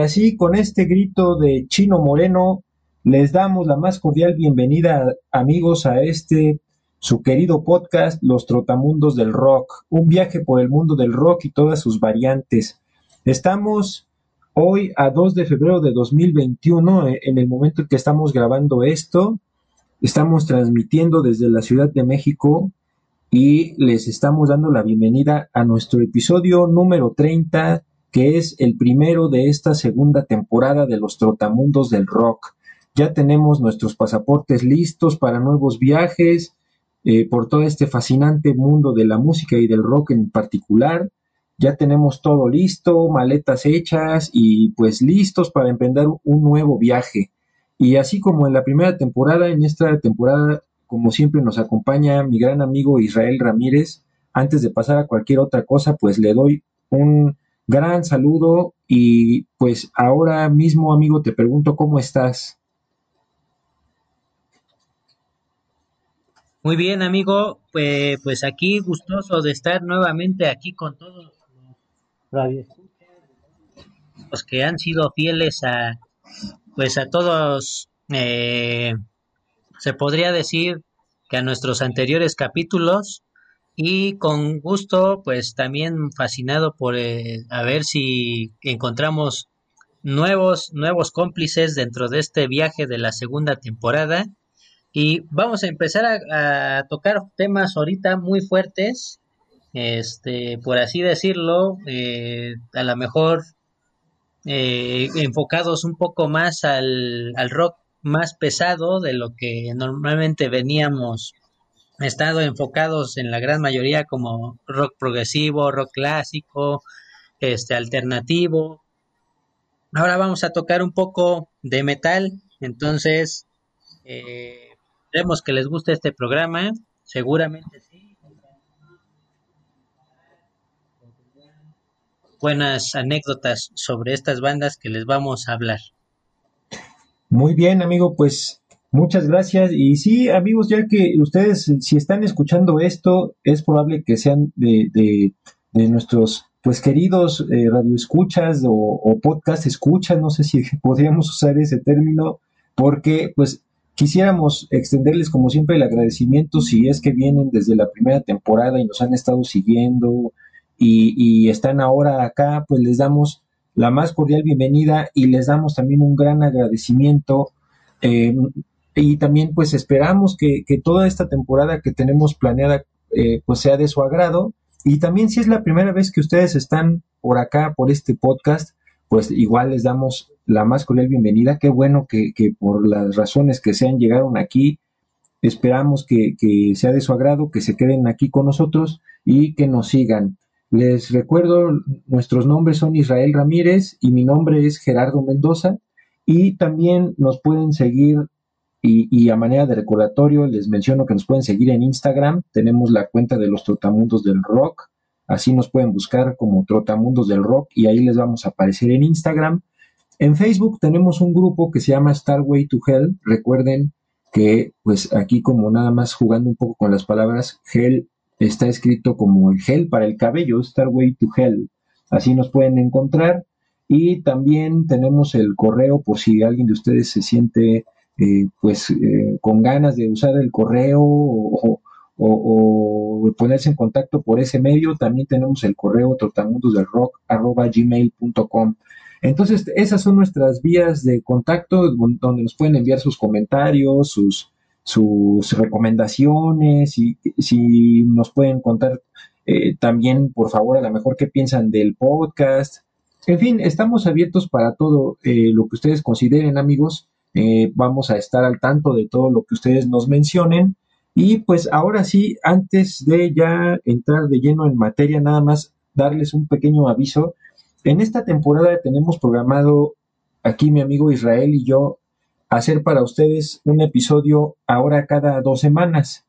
Así, con este grito de Chino Moreno, les damos la más cordial bienvenida, amigos, a este su querido podcast, Los Trotamundos del Rock, un viaje por el mundo del rock y todas sus variantes. Estamos hoy a 2 de febrero de 2021, eh, en el momento en que estamos grabando esto. Estamos transmitiendo desde la Ciudad de México y les estamos dando la bienvenida a nuestro episodio número 30, que es el primero de esta segunda temporada de los Trotamundos del Rock. Ya tenemos nuestros pasaportes listos para nuevos viajes eh, por todo este fascinante mundo de la música y del rock en particular. Ya tenemos todo listo, maletas hechas y pues listos para emprender un nuevo viaje. Y así como en la primera temporada, en esta temporada, como siempre nos acompaña mi gran amigo Israel Ramírez. Antes de pasar a cualquier otra cosa, pues le doy un gran saludo y pues ahora mismo, amigo, te pregunto cómo estás. Muy bien, amigo, pues, pues aquí gustoso de estar nuevamente aquí con todos los que han sido fieles a, pues a todos, eh, se podría decir que a nuestros anteriores capítulos y con gusto, pues también fascinado por eh, a ver si encontramos nuevos, nuevos cómplices dentro de este viaje de la segunda temporada. Y vamos a empezar a, tocar temas ahorita muy fuertes, este, por así decirlo, eh, a lo mejor eh, enfocados un poco más al, al rock más pesado de lo que normalmente veníamos estado enfocados en la gran mayoría como rock progresivo, rock clásico, este alternativo. Ahora vamos a tocar un poco de metal, entonces eh, que les guste este programa, seguramente sí. Buenas anécdotas sobre estas bandas que les vamos a hablar. Muy bien, amigo, pues muchas gracias. Y sí, amigos, ya que ustedes, si están escuchando esto, es probable que sean de, de, de nuestros pues queridos eh, radioescuchas o, o podcast escuchas, no sé si podríamos usar ese término, porque pues quisiéramos extenderles como siempre el agradecimiento si es que vienen desde la primera temporada y nos han estado siguiendo y, y están ahora acá, pues les damos la más cordial bienvenida y les damos también un gran agradecimiento. eh, y también pues esperamos que, que toda esta temporada que tenemos planeada eh, pues sea de su agrado. Y también si es la primera vez que ustedes están por acá, por este podcast, pues igual les damos la más cordial bienvenida. Qué bueno que, que por las razones que sean llegaron aquí. Esperamos que, que sea de su agrado, que se queden aquí con nosotros y que nos sigan. Les recuerdo, nuestros nombres son Israel Ramírez y mi nombre es Gerardo Mendoza. Y también nos pueden seguir y, y, a manera de recordatorio les menciono que nos pueden seguir en Instagram. Tenemos la cuenta de los Trotamundos del Rock. Así nos pueden buscar como Trotamundos del Rock y ahí les vamos a aparecer en Instagram. En Facebook tenemos un grupo que se llama Starway to Hell. Recuerden que pues aquí como nada más jugando un poco con las palabras, Hell está escrito como el gel para el cabello, Starway to Hell. así nos pueden encontrar. Y también tenemos el correo por si alguien de ustedes se siente eh, pues eh, con ganas de usar el correo o, ponerse en contacto por ese medio. También tenemos el correo trotamundosdelrock.gmail.com. Entonces, esas son nuestras vías de contacto donde nos pueden enviar sus comentarios, sus, sus recomendaciones y si nos pueden contar eh, también, por favor, a lo mejor qué piensan del podcast. En fin, estamos abiertos para todo eh, lo que ustedes consideren, amigos. Eh, vamos a estar al tanto de todo lo que ustedes nos mencionen. Y pues ahora sí, antes de ya entrar de lleno en materia, nada más darles un pequeño aviso en esta temporada tenemos programado aquí mi amigo Israel y yo hacer para ustedes un episodio ahora cada dos semanas.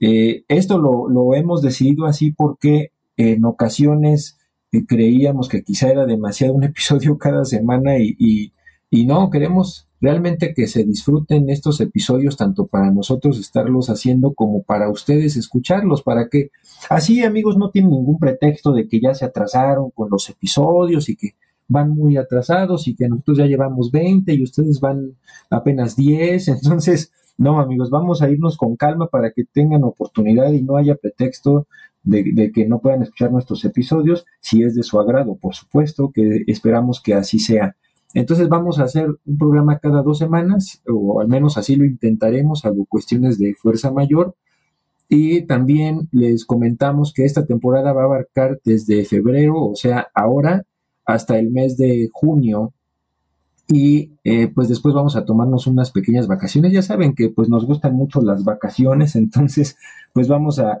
Eh, esto lo, hemos decidido así porque en ocasiones eh, creíamos que quizá era demasiado un episodio cada semana y, y no, queremos realmente que se disfruten estos episodios tanto para nosotros estarlos haciendo como para ustedes escucharlos, para que así amigos no tienen ningún pretexto de que ya se atrasaron con los episodios y que van muy atrasados y que nosotros ya llevamos 20 y ustedes van apenas 10, entonces no amigos, vamos a irnos con calma para que tengan oportunidad y no haya pretexto de, de, que no puedan escuchar nuestros episodios, si es de su agrado, por supuesto, que esperamos que así sea. Entonces vamos a hacer un programa cada dos semanas, o al menos así lo intentaremos, salvo cuestiones de fuerza mayor. Y también les comentamos que esta temporada va a abarcar desde febrero, o sea, ahora, hasta el mes de junio. Y eh, pues después vamos a tomarnos unas pequeñas vacaciones. Ya saben que pues nos gustan mucho las vacaciones, entonces pues vamos a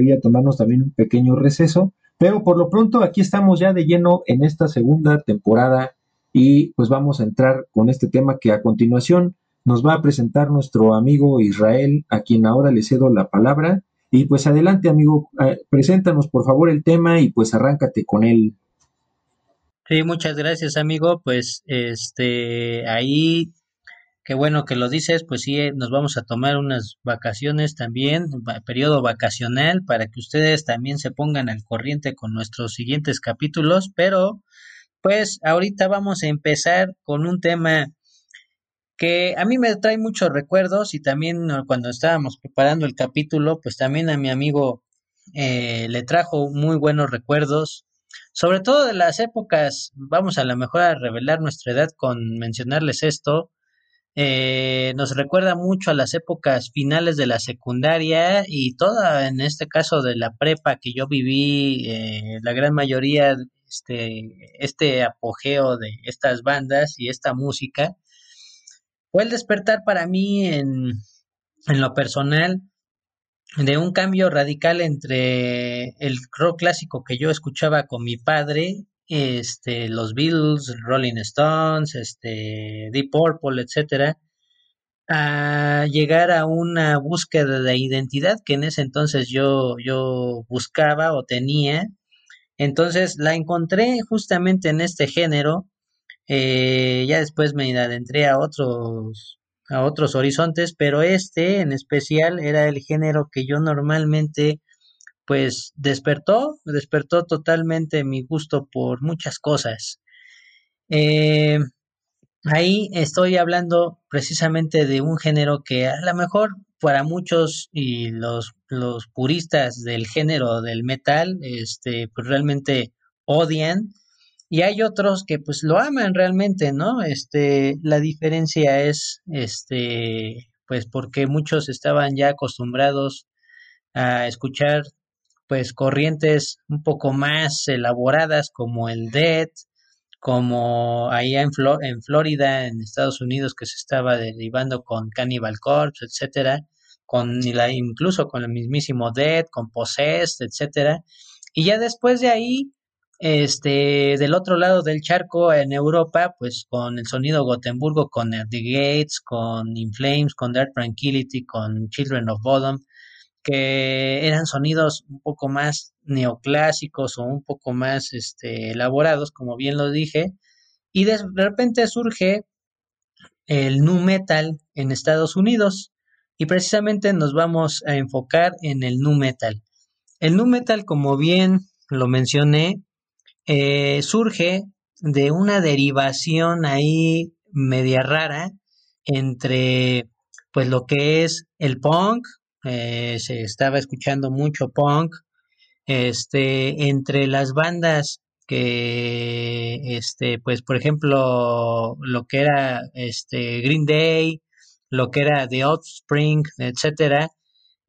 ir a tomarnos también un pequeño receso. Pero por lo pronto aquí estamos ya de lleno en esta segunda temporada y pues vamos a entrar con este tema que a continuación nos va a presentar nuestro amigo Israel, a quien ahora le cedo la palabra. Y pues adelante, amigo, eh, preséntanos por favor el tema y pues arráncate con él. Sí, muchas gracias, amigo. Pues este ahí qué bueno que lo dices, pues sí nos vamos a tomar unas vacaciones también, periodo vacacional para que ustedes también se pongan al corriente con nuestros siguientes capítulos, pero pues ahorita vamos a empezar con un tema que a mí me trae muchos recuerdos y también cuando estábamos preparando el capítulo, pues también a mi amigo eh, le trajo muy buenos recuerdos, sobre todo de las épocas, vamos a lo mejor a revelar nuestra edad con mencionarles esto, eh, nos recuerda mucho a las épocas finales de la secundaria y toda, en este caso de la prepa que yo viví, eh, la gran mayoría este, este apogeo de estas bandas y esta música, fue el despertar para mí en, en lo personal de un cambio radical entre el rock clásico que yo escuchaba con mi padre, este, los Beatles, Rolling Stones, este, Deep Purple, etcétera, a llegar a una búsqueda de identidad que en ese entonces yo, yo buscaba o tenía entonces la encontré justamente en este género. Eh, ya después me adentré a otros, a otros horizontes, pero este en especial era el género que yo normalmente pues despertó, despertó totalmente mi gusto por muchas cosas. Eh, ahí estoy hablando precisamente de un género que a lo mejor para muchos y los, los puristas del género del metal, este, pues realmente odian. Y hay otros que pues lo aman realmente, ¿no? Este, la diferencia es, este, pues porque muchos estaban ya acostumbrados a escuchar pues corrientes un poco más elaboradas como el death, como allá en, en Florida, en Estados Unidos, que se estaba derivando con Cannibal Corpse, etcétera, con incluso con el mismísimo Dead, con Possessed, etcétera. Y ya después de ahí, este, del otro lado del charco en Europa, pues con el sonido Gotemburgo, con The Gates, con In Flames, con Dark Tranquility, con Children of Bodom, que eran sonidos un poco más neoclásicos o un poco más este, elaborados, como bien lo dije, y de repente surge el nu metal en Estados Unidos y precisamente nos vamos a enfocar en el nu metal. El nu metal, como bien lo mencioné, eh, surge de una derivación ahí media rara entre pues lo que es el punk, eh, se estaba escuchando mucho punk, este, entre las bandas que, este, pues por ejemplo, lo que era este Green Day, lo que era The Offspring, etcétera,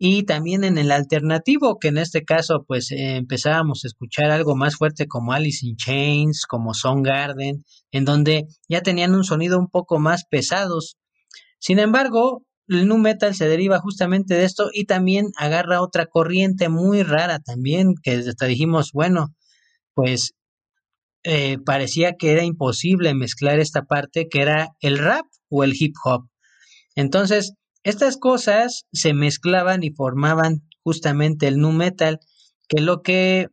y también en el alternativo, que en este caso pues empezábamos a escuchar algo más fuerte como Alice in Chains, como Garden, en donde ya tenían un sonido un poco más pesados. Sin embargo, el nu metal se deriva justamente de esto y también agarra otra corriente muy rara también, que hasta dijimos, bueno, pues eh, parecía que era imposible mezclar esta parte que era el rap o el hip hop. Entonces, estas cosas se mezclaban y formaban justamente el nu metal, que lo que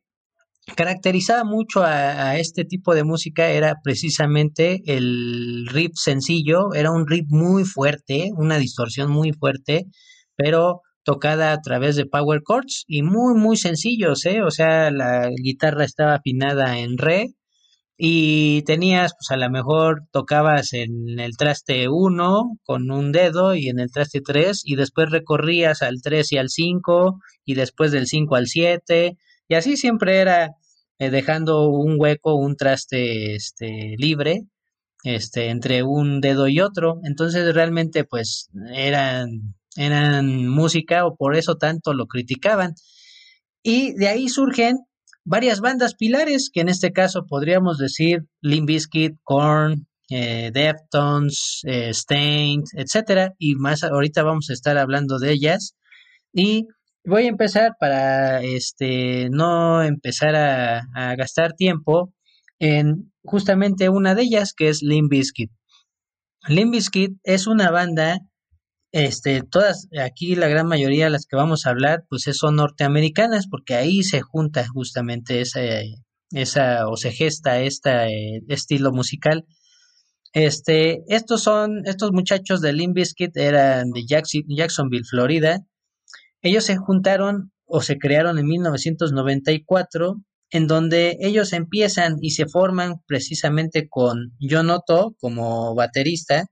caracterizaba mucho a, este tipo de música era precisamente el riff sencillo, era un riff muy fuerte, una distorsión muy fuerte, pero tocada a través de power chords y muy muy sencillos, ¿eh? o sea, la guitarra estaba afinada en re y tenías, pues a lo mejor tocabas en el traste 1 con un dedo y en el traste 3 y después recorrías al 3 y al 5 y después del 5 al 7 y así siempre era eh, dejando un hueco, un traste este, libre este, entre un dedo y otro. Entonces realmente pues eran, música o por eso tanto lo criticaban. Y de ahí surgen varias bandas pilares, que en este caso podríamos decir Limp Bizkit, Korn, eh, Deftones, eh, Stained, etcétera, y más ahorita vamos a estar hablando de ellas. Y voy a empezar para este no empezar a, gastar tiempo en justamente una de ellas que es Limp Bizkit. Limp Bizkit es una banda este, todas, aquí la gran mayoría de las que vamos a hablar, pues son norteamericanas, porque ahí se junta justamente esa, esa o se gesta este estilo musical. Este, estos son, estos muchachos de Limp Bizkit eran de Jacksonville, Florida. Ellos se juntaron o se crearon en 1994, en donde ellos empiezan y se forman precisamente con John Otto como baterista,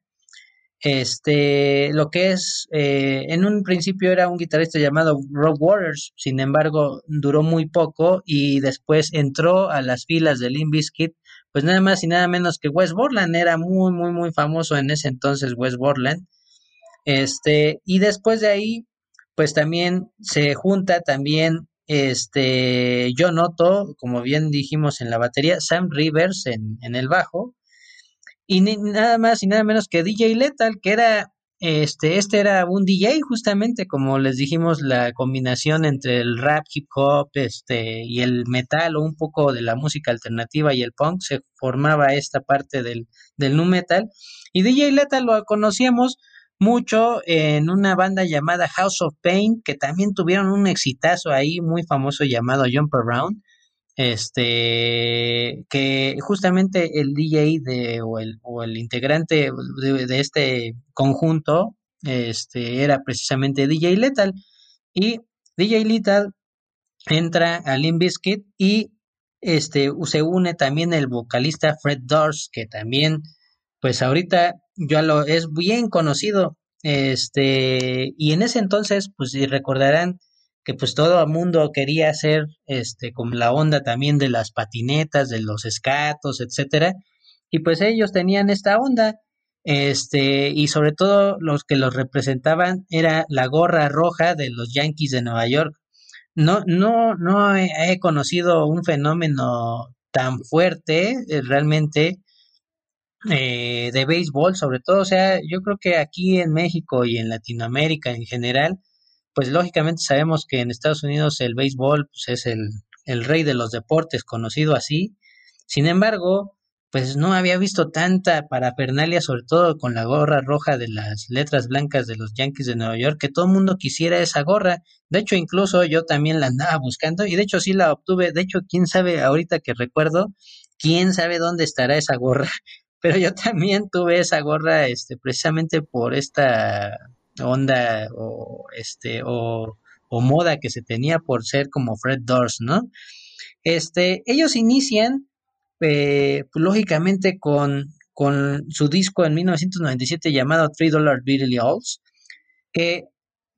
este, lo que es, eh, en un principio era un guitarrista llamado Rob Waters, sin embargo, duró muy poco y después entró a las filas de Limp Bizkit, pues nada más y nada menos que Wes Borland, era muy, muy, muy famoso en ese entonces Wes Borland. Este, y después de ahí, pues también se junta también este John Otto, como bien dijimos en la batería, Sam Rivers en, en el bajo, y nada más y nada menos que DJ Lethal, que era, este, este era un DJ justamente, como les dijimos, la combinación entre el rap, hip hop, este, y el metal o un poco de la música alternativa y el punk, se formaba esta parte del, del nu metal. Y DJ Lethal lo conocíamos mucho en una banda llamada House of Pain, que también tuvieron un exitazo ahí muy famoso llamado Jump Around este que justamente el DJ de, o, el, o el integrante de, este conjunto este era precisamente DJ Lethal. Y DJ Lethal entra a Limp Bizkit y este se une también el vocalista Fred Durst que también pues ahorita ya lo es bien conocido este y en ese entonces pues si recordarán que pues todo el mundo quería hacer este con la onda también de las patinetas, de los escatos, etcétera, y pues ellos tenían esta onda este y sobre todo los que los representaban era la gorra roja de los Yankees de Nueva York. No no no he, conocido un fenómeno tan fuerte eh, realmente eh, de béisbol, sobre todo, o sea, yo creo que aquí en México y en Latinoamérica en general, pues lógicamente sabemos que en Estados Unidos el béisbol pues, es el, el rey de los deportes, conocido así. Sin embargo, pues no había visto tanta parafernalia, sobre todo con la gorra roja de las letras blancas de los Yankees de Nueva York, que todo el mundo quisiera esa gorra. De hecho, incluso yo también la andaba buscando y de hecho sí la obtuve. De hecho, quién sabe ahorita que recuerdo, quién sabe dónde estará esa gorra. Pero yo también tuve esa gorra, este, precisamente por esta onda o este o, moda que se tenía por ser como Fred Durst, ¿no? Este, ellos inician eh, pues, lógicamente con, con su disco en 1997 llamado Three Dollar Billy Alls, que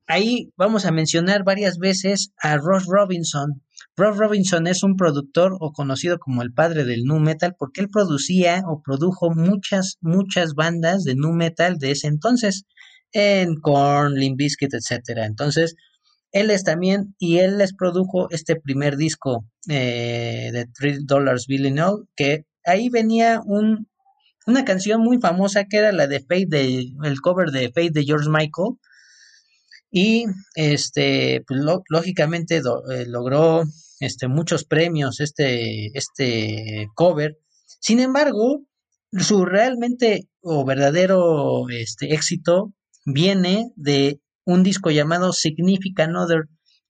ahí vamos a mencionar varias veces a Ross Robinson. Ross Robinson es un productor o conocido como el padre del nu metal porque él producía o produjo muchas, muchas bandas de nu metal de ese entonces en Korn, Limp Bizkit, etcétera. Entonces, él es también, y él les produjo este primer disco eh, de Three Dollars Billy No, que ahí venía un, una canción muy famosa que era la de Fate, de, el cover de Fate de George Michael. Y este, pues, lógicamente eh, logró este, muchos premios este, este cover. Sin embargo, su realmente o verdadero este, éxito viene de un disco llamado Significant Other,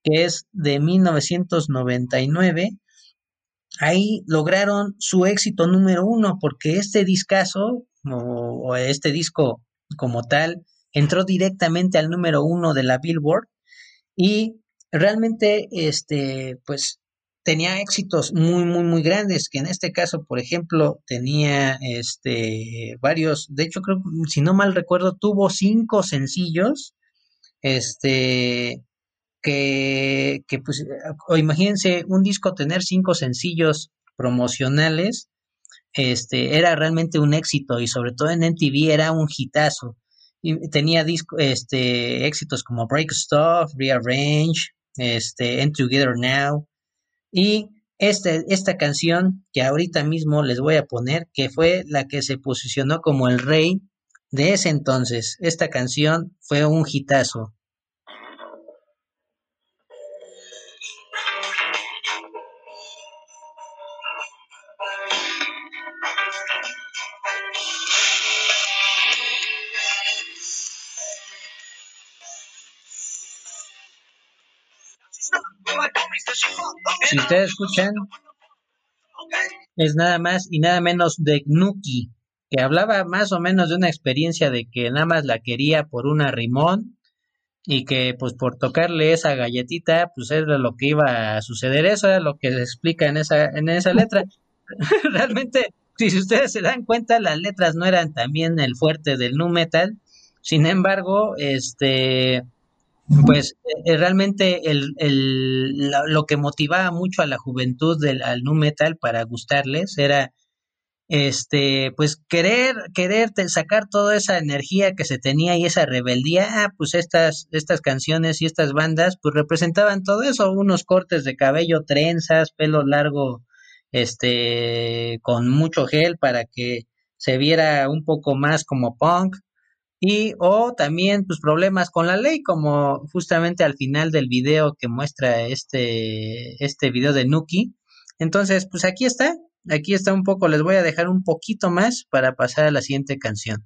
que es de 1999. Ahí lograron su éxito número uno, porque este discazo, o, este disco como tal, entró directamente al número uno de la Billboard y realmente, este, pues, tenía éxitos muy, muy, muy grandes, que en este caso, por ejemplo, tenía este varios, de hecho creo, si no mal recuerdo, tuvo cinco sencillos, este, que, que pues, o imagínense un disco tener cinco sencillos promocionales, este, era realmente un éxito y sobre todo en MTV era un hitazo. Tenía disco, este, éxitos como Break Stuff, Rearrange, este, End Together Now, y este, esta canción que ahorita mismo les voy a poner, que fue la que se posicionó como el rey de ese entonces. Esta canción fue un hitazo. Si ustedes escuchan, es nada más y nada menos de Nuki, que hablaba más o menos de una experiencia de que nada más la quería por una rimón y que pues por tocarle esa galletita pues era lo que iba a suceder, eso era lo que se explica en esa, en esa letra. Realmente, si ustedes se dan cuenta, las letras no eran también el fuerte del nu metal, sin embargo, este pues eh, realmente el, el, lo que motivaba mucho a la juventud del al nu metal para gustarles era este pues querer querer sacar toda esa energía que se tenía y esa rebeldía. Ah, pues estas estas canciones y estas bandas pues representaban todo eso unos cortes de cabello trenzas pelo largo este con mucho gel para que se viera un poco más como punk y o también pues problemas con la ley como justamente al final del video que muestra este este video de Nuki. Entonces pues aquí está aquí está un poco les voy a dejar un poquito más para pasar a la siguiente canción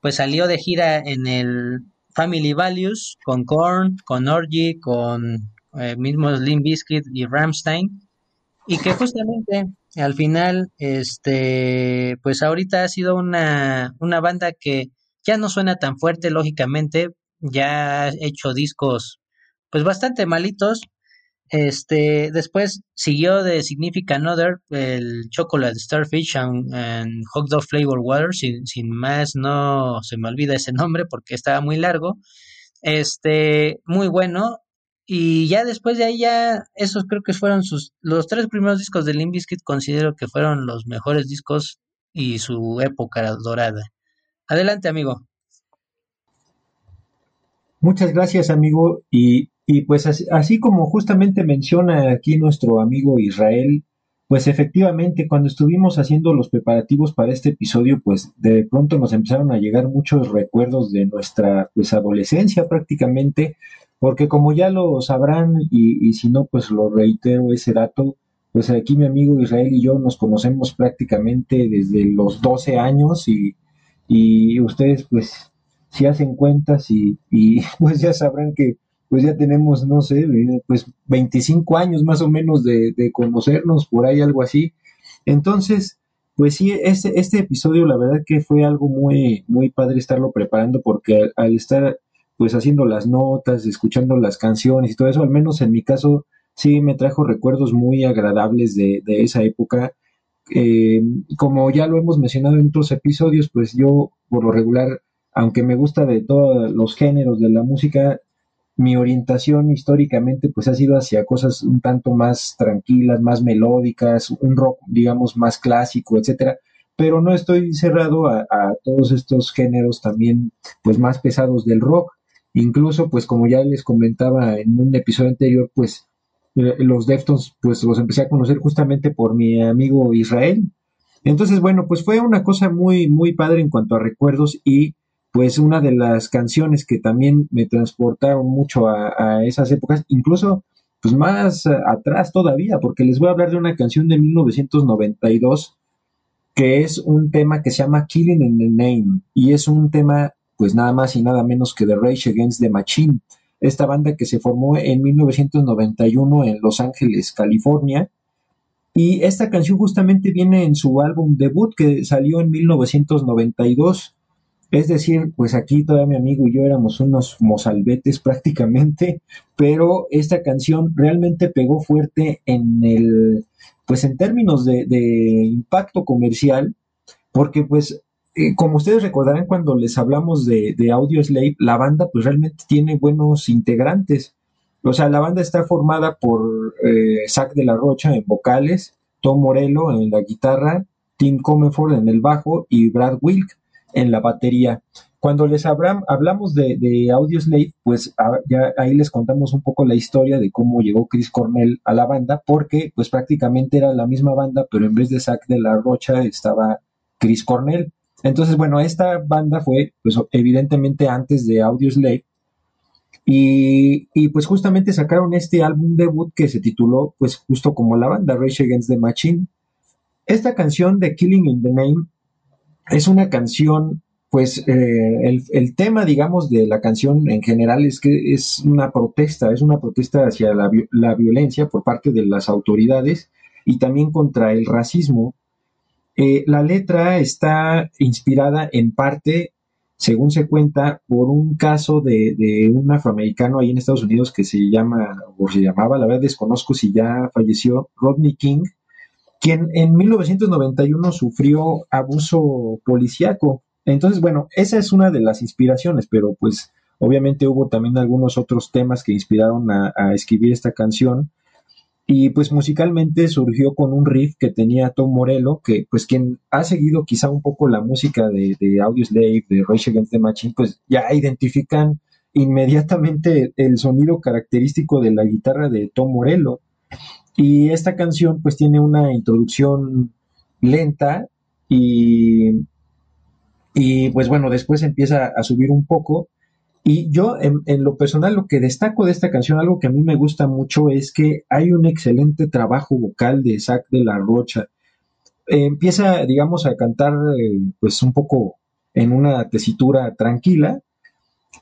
pues salió de gira en el Family Values con Korn, con Orgy, con eh, mismo Slim Biscuit y Ramstein y que justamente al final este pues ahorita ha sido una, una banda que ya no suena tan fuerte lógicamente. Ya ha hecho discos pues bastante malitos este, después siguió de Significant Other, el Chocolate Starfish and, Hot Dog Flavor Water, sin, sin, más no se me olvida ese nombre porque estaba muy largo. Este, muy bueno. Y ya después de ahí ya, esos creo que fueron sus, los tres primeros discos de Limp Bizkit considero que fueron los mejores discos y su época dorada. Adelante, amigo. Muchas gracias, amigo. Y y pues así, como justamente menciona aquí nuestro amigo Israel, pues efectivamente, cuando estuvimos haciendo los preparativos para este episodio, pues de pronto nos empezaron a llegar muchos recuerdos de nuestra pues adolescencia prácticamente, porque como ya lo sabrán y, y si no, pues lo reitero ese dato, pues aquí mi amigo Israel y yo nos conocemos prácticamente desde los 12 años y, y ustedes pues si hacen cuentas y, y pues ya sabrán que pues ya tenemos, no sé, eh, pues 25 años más o menos de, de conocernos, por ahí algo así. Entonces, pues sí, este, este episodio la verdad que fue algo muy, muy padre estarlo preparando porque al, al estar pues haciendo las notas, escuchando las canciones y todo eso, al menos en mi caso sí me trajo recuerdos muy agradables de, de esa época. Eh, como ya lo hemos mencionado en otros episodios, pues yo por lo regular, aunque me gusta de todos los géneros de la música, mi orientación históricamente pues ha sido hacia cosas un tanto más tranquilas, más melódicas, un rock digamos más clásico, etcétera, pero no estoy cerrado a, todos estos géneros también pues más pesados del rock, incluso pues como ya les comentaba en un episodio anterior pues eh, los Deftones pues los empecé a conocer justamente por mi amigo Israel, entonces bueno pues fue una cosa muy muy padre en cuanto a recuerdos y pues una de las canciones que también me transportaron mucho a, esas épocas, incluso pues más atrás todavía, porque les voy a hablar de una canción de 1992 que es un tema que se llama Killing in the Name y es un tema pues nada más y nada menos que de Rage Against the Machine, esta banda que se formó en 1991 en Los Ángeles, California. Y esta canción justamente viene en su álbum debut que salió en 1992 es decir, pues aquí todavía mi amigo y yo éramos unos mozalbetes prácticamente, pero esta canción realmente pegó fuerte en el, pues en términos de, impacto comercial, porque pues eh, como ustedes recordarán cuando les hablamos de, de Audio Slave, la banda pues realmente tiene buenos integrantes. O sea, la banda está formada por eh, Zach de la Rocha en vocales, Tom Morello en la guitarra, Tim Comenford en el bajo y Brad Wilk en la batería. Cuando les hablam, hablamos de, de Audioslave, pues a, ya ahí les contamos un poco la historia de cómo llegó Chris Cornell a la banda, porque pues prácticamente era la misma banda, pero en vez de Zack de la Rocha estaba Chris Cornell. Entonces, bueno, esta banda fue, pues evidentemente antes de Audioslave, y, y pues justamente sacaron este álbum debut que se tituló, pues justo como la banda, Rage Against the Machine. Esta canción de Killing in the Name es una canción, pues eh, el, tema, digamos, de la canción en general es que es una protesta, es una protesta hacia la, la violencia por parte de las autoridades y también contra el racismo. Eh, la letra está inspirada en parte, según se cuenta, por un caso de, de, un afroamericano ahí en Estados Unidos que se llama, o se llamaba, la verdad desconozco si ya falleció, Rodney King, quien en 1991 sufrió abuso policíaco. Entonces, bueno, esa es una de las inspiraciones, pero pues obviamente hubo también algunos otros temas que inspiraron a, escribir esta canción. Y pues musicalmente surgió con un riff que tenía Tom Morello, que pues quien ha seguido quizá un poco la música de, de Audioslave, de Rage Against the Machine, pues ya identifican inmediatamente el sonido característico de la guitarra de Tom Morello. Y esta canción pues tiene una introducción lenta y, y pues bueno, después empieza a subir un poco. Y yo en, lo personal lo que destaco de esta canción, algo que a mí me gusta mucho es que hay un excelente trabajo vocal de Zach de la Rocha. Empieza, digamos, a cantar eh, pues un poco en una tesitura tranquila,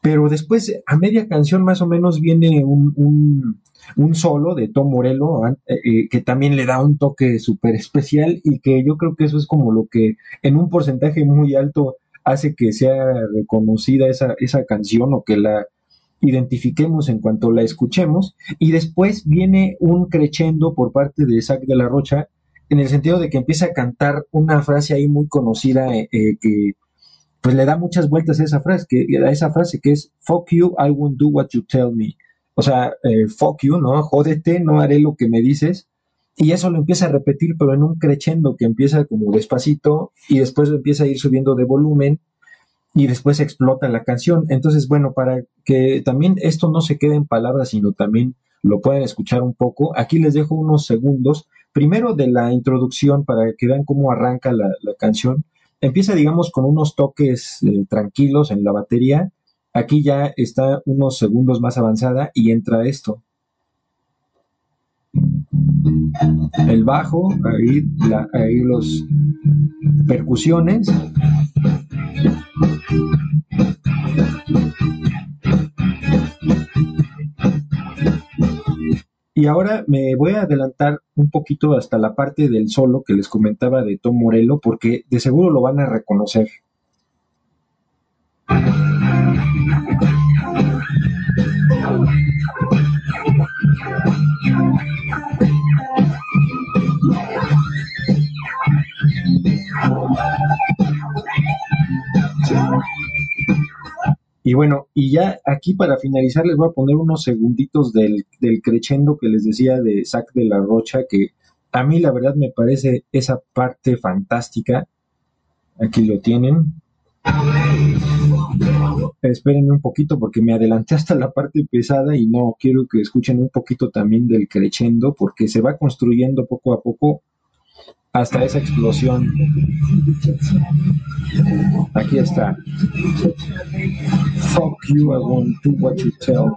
pero después a media canción más o menos viene un, un solo de Tom Morello, eh, que también le da un toque súper especial y que yo creo que eso es como lo que en un porcentaje muy alto hace que sea reconocida esa, esa canción o que la identifiquemos en cuanto la escuchemos. Y después viene un crescendo por parte de Isaac de la Rocha, en el sentido de que empieza a cantar una frase ahí muy conocida eh, eh, que pues le da muchas vueltas a esa frase, que, a esa frase que es fuck you, I won't do what you tell me. O sea, eh, fuck you, ¿no? Jódete, no haré lo que me dices. Y eso lo empieza a repetir, pero en un crescendo que empieza como despacito y después empieza a ir subiendo de volumen y después explota la canción. Entonces, bueno, para que también esto no se quede en palabras, sino también lo puedan escuchar un poco, aquí les dejo unos segundos, primero de la introducción para que vean cómo arranca la, canción. Empieza, digamos, con unos toques eh, tranquilos en la batería. Aquí ya está unos segundos más avanzada y entra esto. El bajo, ahí, la, ahí los percusiones. Y ahora me voy a adelantar un poquito hasta la parte del solo que les comentaba de Tom Morello, porque de seguro lo van a reconocer. Y bueno, y ya aquí para finalizar les voy a poner unos segunditos del, del crescendo que les decía de Zac de la Rocha, que a mí la verdad me parece esa parte fantástica. Aquí lo tienen. Esperen un poquito porque me adelanté hasta la parte pesada y no quiero que escuchen un poquito también del crescendo porque se va construyendo poco a poco hasta esa explosión. Aquí está. Fuck you, I won't do what you tell.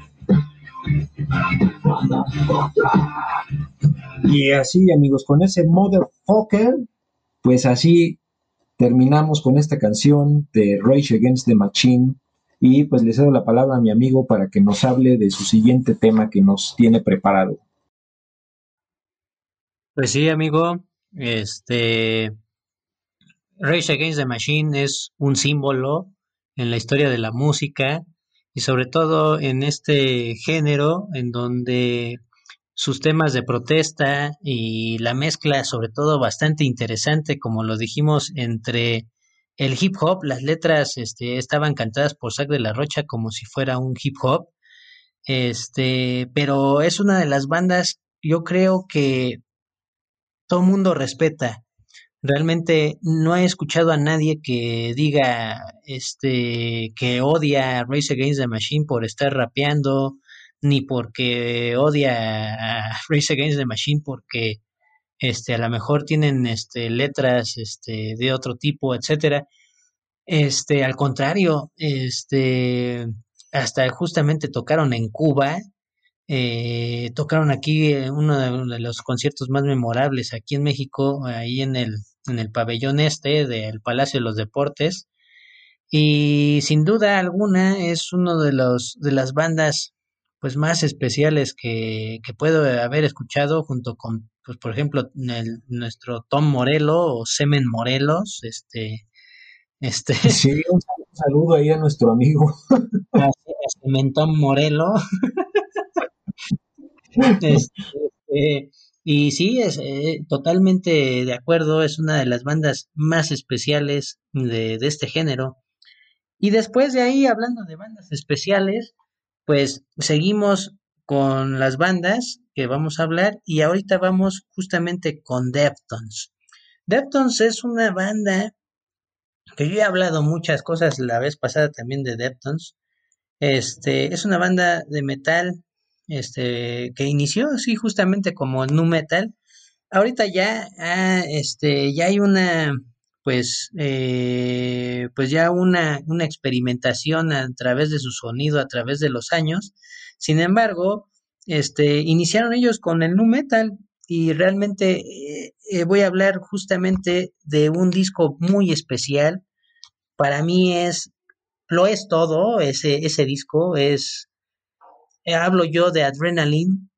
Y así, amigos, con ese Motherfucker, pues así terminamos con esta canción de Rage Against the Machine. Y pues le cedo la palabra a mi amigo para que nos hable de su siguiente tema que nos tiene preparado. Pues sí, amigo, este Rage Against the Machine es un símbolo en la historia de la música y sobre todo en este género en donde sus temas de protesta y la mezcla sobre todo bastante interesante como lo dijimos entre el hip hop, las letras este, estaban cantadas por Zack de la Rocha como si fuera un hip hop, este, pero es una de las bandas, yo creo que todo mundo respeta. Realmente no he escuchado a nadie que diga este que odia a Race Against the Machine por estar rapeando, ni porque odia a Race Against the Machine porque este a lo mejor tienen este letras este de otro tipo, etcétera. Este, al contrario, este hasta justamente tocaron en Cuba, eh, tocaron aquí eh, uno de, de los conciertos más memorables aquí en México, ahí en el, en el pabellón este del Palacio de los Deportes. Y sin duda alguna es uno de los de las bandas pues más especiales que, que puedo haber escuchado junto con pues por ejemplo el- nuestro Tom Morello o Semen Morelos este este Sí, un saludo ahí a nuestro amigo. a Semen Tom Morello Este, este, y sí, es eh, totalmente de acuerdo, es una de las bandas más especiales de, de este género. Y después de ahí, hablando de bandas especiales, pues seguimos con las bandas que vamos a hablar y ahorita vamos justamente con Deftones. Deftones es una banda que yo he hablado muchas cosas la vez pasada también de Deftones. Este, es una banda de metal este, que inició sí justamente como nu metal. Ahorita ya, ah, este, ya hay una, pues, eh, pues ya una, una experimentación a través de su sonido, a través de los años. Sin embargo, este, iniciaron ellos con el nu metal y realmente eh, eh, voy a hablar justamente de un disco muy especial. Para mí es, lo es todo, ese, ese disco es hablo yo de Adrenaline,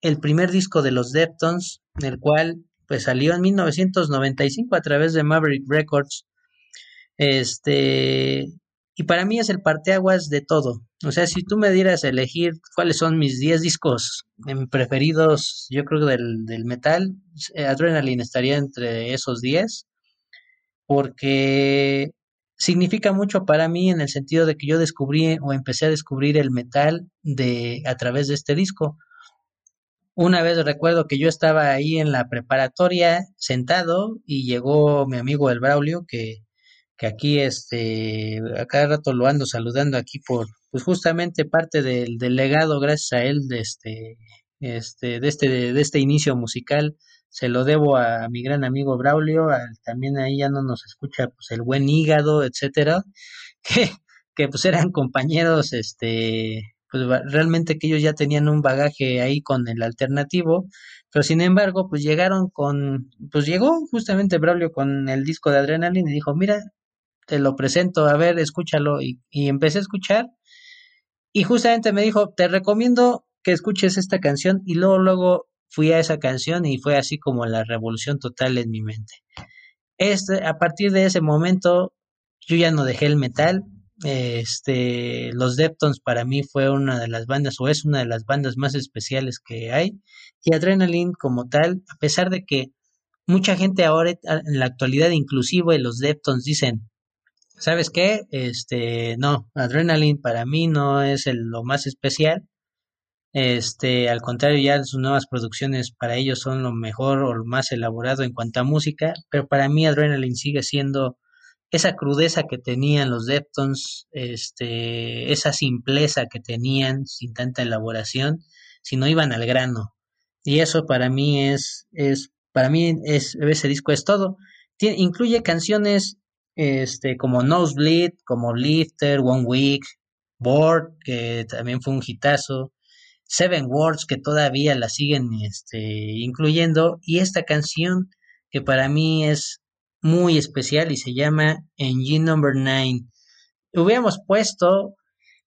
el primer disco de los Deftones, el cual pues salió en 1995 a través de Maverick Records. Este y para mí es el parteaguas de todo. O sea, si tú me dieras a elegir cuáles son mis 10 discos em, preferidos, yo creo del, del metal, eh, Adrenaline estaría entre esos 10, porque significa mucho para mí en el sentido de que yo descubrí o empecé a descubrir el metal de a través de este disco. Una vez recuerdo que yo estaba ahí en la preparatoria sentado y llegó mi amigo el Braulio que que aquí este a cada rato lo ando saludando aquí por pues justamente parte del, legado gracias a él de este este de este de este inicio musical se lo debo a, mi gran amigo Braulio también ahí ya no nos escucha pues el buen hígado etcétera que, que pues eran compañeros este pues realmente que ellos ya tenían un bagaje ahí con el alternativo pero sin embargo pues llegaron con pues llegó justamente Braulio con el disco de Adrenaline y dijo mira te lo presento, a ver, escúchalo. Y, empecé a escuchar. Y justamente me dijo, te recomiendo que escuches esta canción. Y luego, luego fui a esa canción y fue así como la revolución total en mi mente. Este, a partir de ese momento, yo ya no dejé el metal. Este, los Deftones para mí fue una de las bandas o es una de las bandas más especiales que hay. Y Adrenaline como tal, a pesar de que mucha gente ahora en la actualidad, inclusive los Deftones dicen, ¿sabes qué? Este, no, Adrenaline para mí no es el, lo más especial. Este, al contrario, ya sus nuevas producciones para ellos son lo mejor o lo más elaborado en cuanto a música, pero para mí Adrenaline sigue siendo esa crudeza que tenían los Deftones, este, esa simpleza que tenían sin tanta elaboración, si no iban al grano. Y eso para mí es, es, para mí es, ese disco es todo. incluye canciones este, como Nosebleed, como Lifter, One Week, Board, que también fue un hitazo, Seven Words, que todavía la siguen este, incluyendo, y esta canción que para mí es muy especial y se llama Engine Number 9. Hubiéramos puesto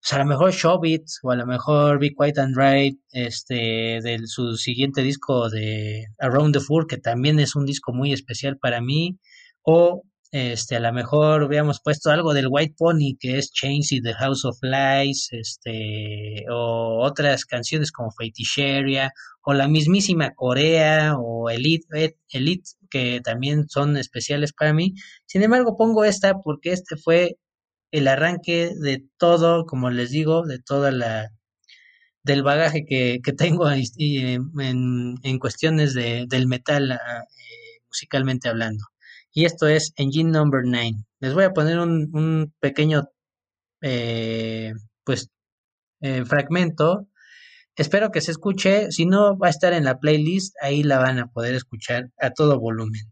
pues a lo mejor Showbit o a lo mejor Be Quiet and Right, este, de su siguiente disco de Around the Fur, que también es un disco muy especial para mí, o este, a lo mejor hubiéramos puesto algo del White Pony, que es Chains y The House of Lies, este, o otras canciones como Fetisheria, o la mismísima Corea, o Elite, eh, Elite, que también son especiales para mí. Sin embargo, pongo esta porque este fue el arranque de todo, como les digo, de toda la del bagaje que, que tengo en, en, cuestiones de, del metal eh, musicalmente hablando y esto es Engine Number 9. Les voy a poner un, pequeño eh, pues eh, fragmento. Espero que se escuche. Si no, va a estar en la playlist. Ahí la van a poder escuchar a todo volumen.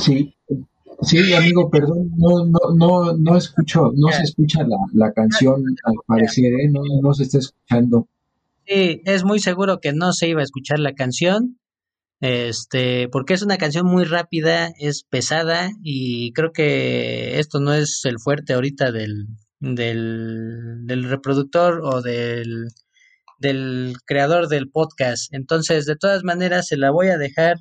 Sí, sí, amigo, perdón, no, no, no, no escucho, no se escucha la, la canción, al parecer, ¿eh? no, no se está escuchando. Sí, es muy seguro que no se iba a escuchar la canción, este, porque es una canción muy rápida, es pesada y creo que esto no es el fuerte ahorita del, del, del reproductor o del, del creador del podcast. Entonces, de todas maneras, se la voy a dejar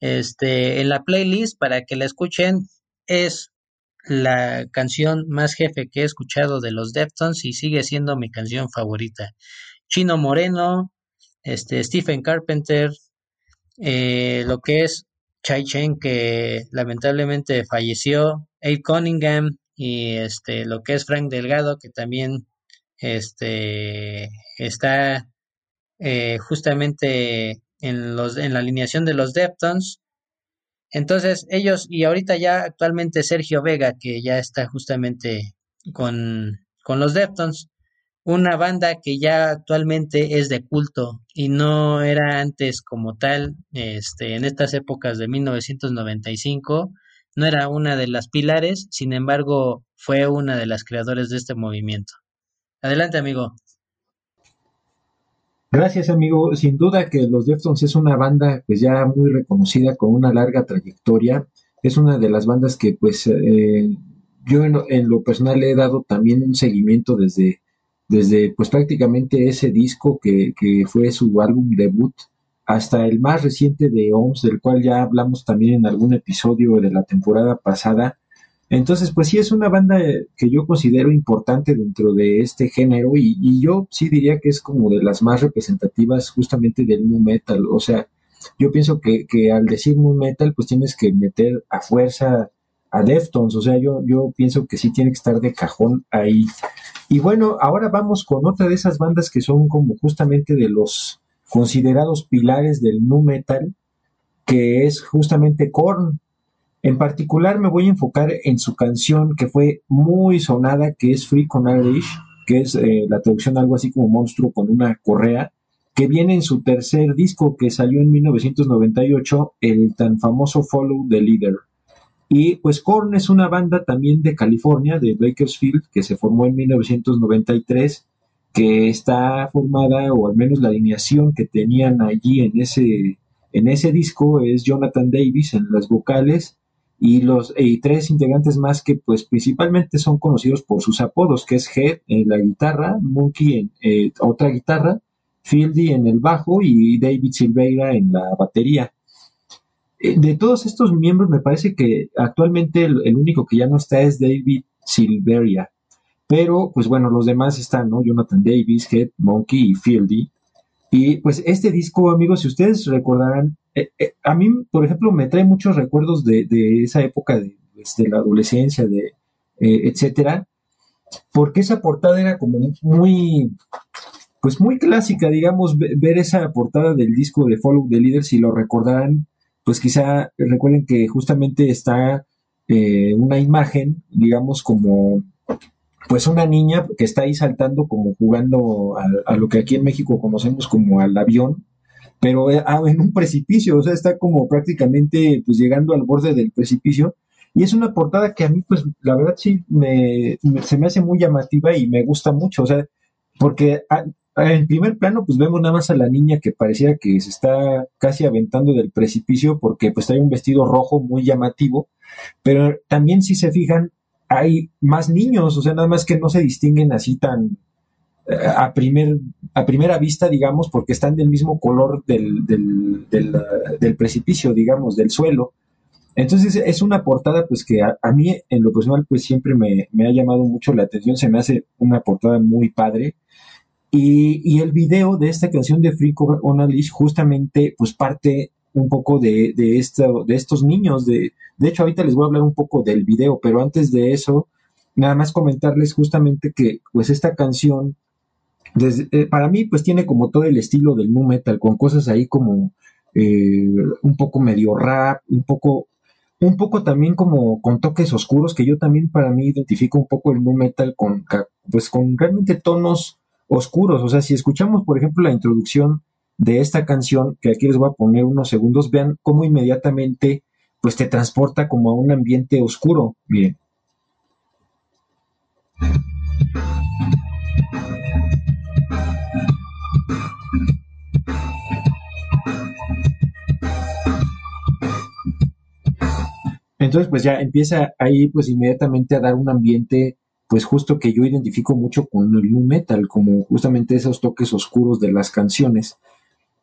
este, en la playlist para que la escuchen. Es la canción más jefe que he escuchado de los Deftones y sigue siendo mi canción favorita. Chino Moreno, este, Stephen Carpenter, eh, lo que es Chai Chen que lamentablemente falleció, Abe Cunningham y este, lo que es Frank Delgado que también este, está eh, justamente en, los, en la alineación de los Deftones. Entonces ellos, y ahorita ya actualmente Sergio Vega, que ya está justamente con, con los Deftones. una banda que ya actualmente es de culto y no era antes como tal, este, en estas épocas de 1995, no era una de las pilares, sin embargo, fue una de las creadores de este movimiento. Adelante, amigo. Gracias, amigo. Sin duda que los Deftones es una banda pues ya muy reconocida con una larga trayectoria. Es una de las bandas que pues eh, yo en, lo personal he dado también un seguimiento desde, desde pues prácticamente ese disco que, que fue su álbum debut hasta el más reciente de OMS, del cual ya hablamos también en algún episodio de la temporada pasada. Entonces, pues sí, es una banda que yo considero importante dentro de este género y, y, yo sí diría que es como de las más representativas justamente del nu metal. O sea, yo pienso que, que al decir nu metal, pues tienes que meter a fuerza a Deftones. O sea, yo, yo pienso que sí tiene que estar de cajón ahí. Y bueno, ahora vamos con otra de esas bandas que son como justamente de los considerados pilares del nu metal, que es justamente Korn. En particular me voy a enfocar en su canción que fue muy sonada, que es Free con Irish, que es eh, la traducción algo así como monstruo con una correa, que viene en su tercer disco que salió en 1998, el tan famoso Follow the Leader. Y pues Korn es una banda también de California, de Bakersfield, que se formó en 1993, que está formada, o al menos la alineación que tenían allí en ese, en ese disco es Jonathan Davis en las vocales, y los y tres integrantes más que pues principalmente son conocidos por sus apodos, que es Head en la guitarra, Monkey en eh, otra guitarra, Fieldy en el bajo y David Silveira en la batería. Eh, de todos estos miembros me parece que actualmente el, único que ya no está es David Silveira, pero pues bueno, los demás están, ¿no? Jonathan Davis, Head, Monkey y Fieldy. Y pues este disco, amigos, si ustedes recordarán, eh, eh, a mí, por ejemplo, me trae muchos recuerdos de, esa época de, pues, la adolescencia, de eh, etcétera, porque esa portada era como muy, pues muy clásica, digamos, ver esa portada del disco de Follow the Leader, si lo recordarán, pues quizá recuerden que justamente está una imagen, digamos, como pues una niña que está ahí saltando como jugando a, lo que aquí en México conocemos como al avión, pero eh, ah, en un precipicio, o sea, está como prácticamente pues llegando al borde del precipicio. Y es una portada que a mí, pues, la verdad sí, me, se me hace muy llamativa y me gusta mucho, o sea, porque en primer plano, pues vemos nada más a la niña que parecía que se está casi aventando del precipicio porque pues trae un vestido rojo muy llamativo, pero también si se fijan, hay más niños, o sea, nada más que no se distinguen así tan eh, a, primer, a primera vista, digamos, porque están del mismo color del, del, del, precipicio, digamos, del suelo. Entonces es una portada pues que a, mí en lo personal pues siempre me, me, ha llamado mucho la atención, se me hace una portada muy padre. Y, y el video de esta canción de Free on justamente pues parte un poco de, de, esto, de estos niños. De, de hecho, ahorita les voy a hablar un poco del video, pero antes de eso, nada más comentarles justamente que pues esta canción, eh, para mí, pues tiene como todo el estilo del nu metal, con cosas ahí como eh, un poco medio rap, un poco un poco también como con toques oscuros que yo también para mí identifico un poco el nu metal con pues con realmente tonos oscuros o sea si escuchamos por ejemplo la introducción de esta canción, que aquí les voy a poner unos segundos, vean cómo inmediatamente pues te transporta como a un ambiente oscuro. Bien. Entonces, pues ya empieza ahí, pues inmediatamente a dar un ambiente, pues justo que yo identifico mucho con el nu metal, como justamente esos toques oscuros de las canciones.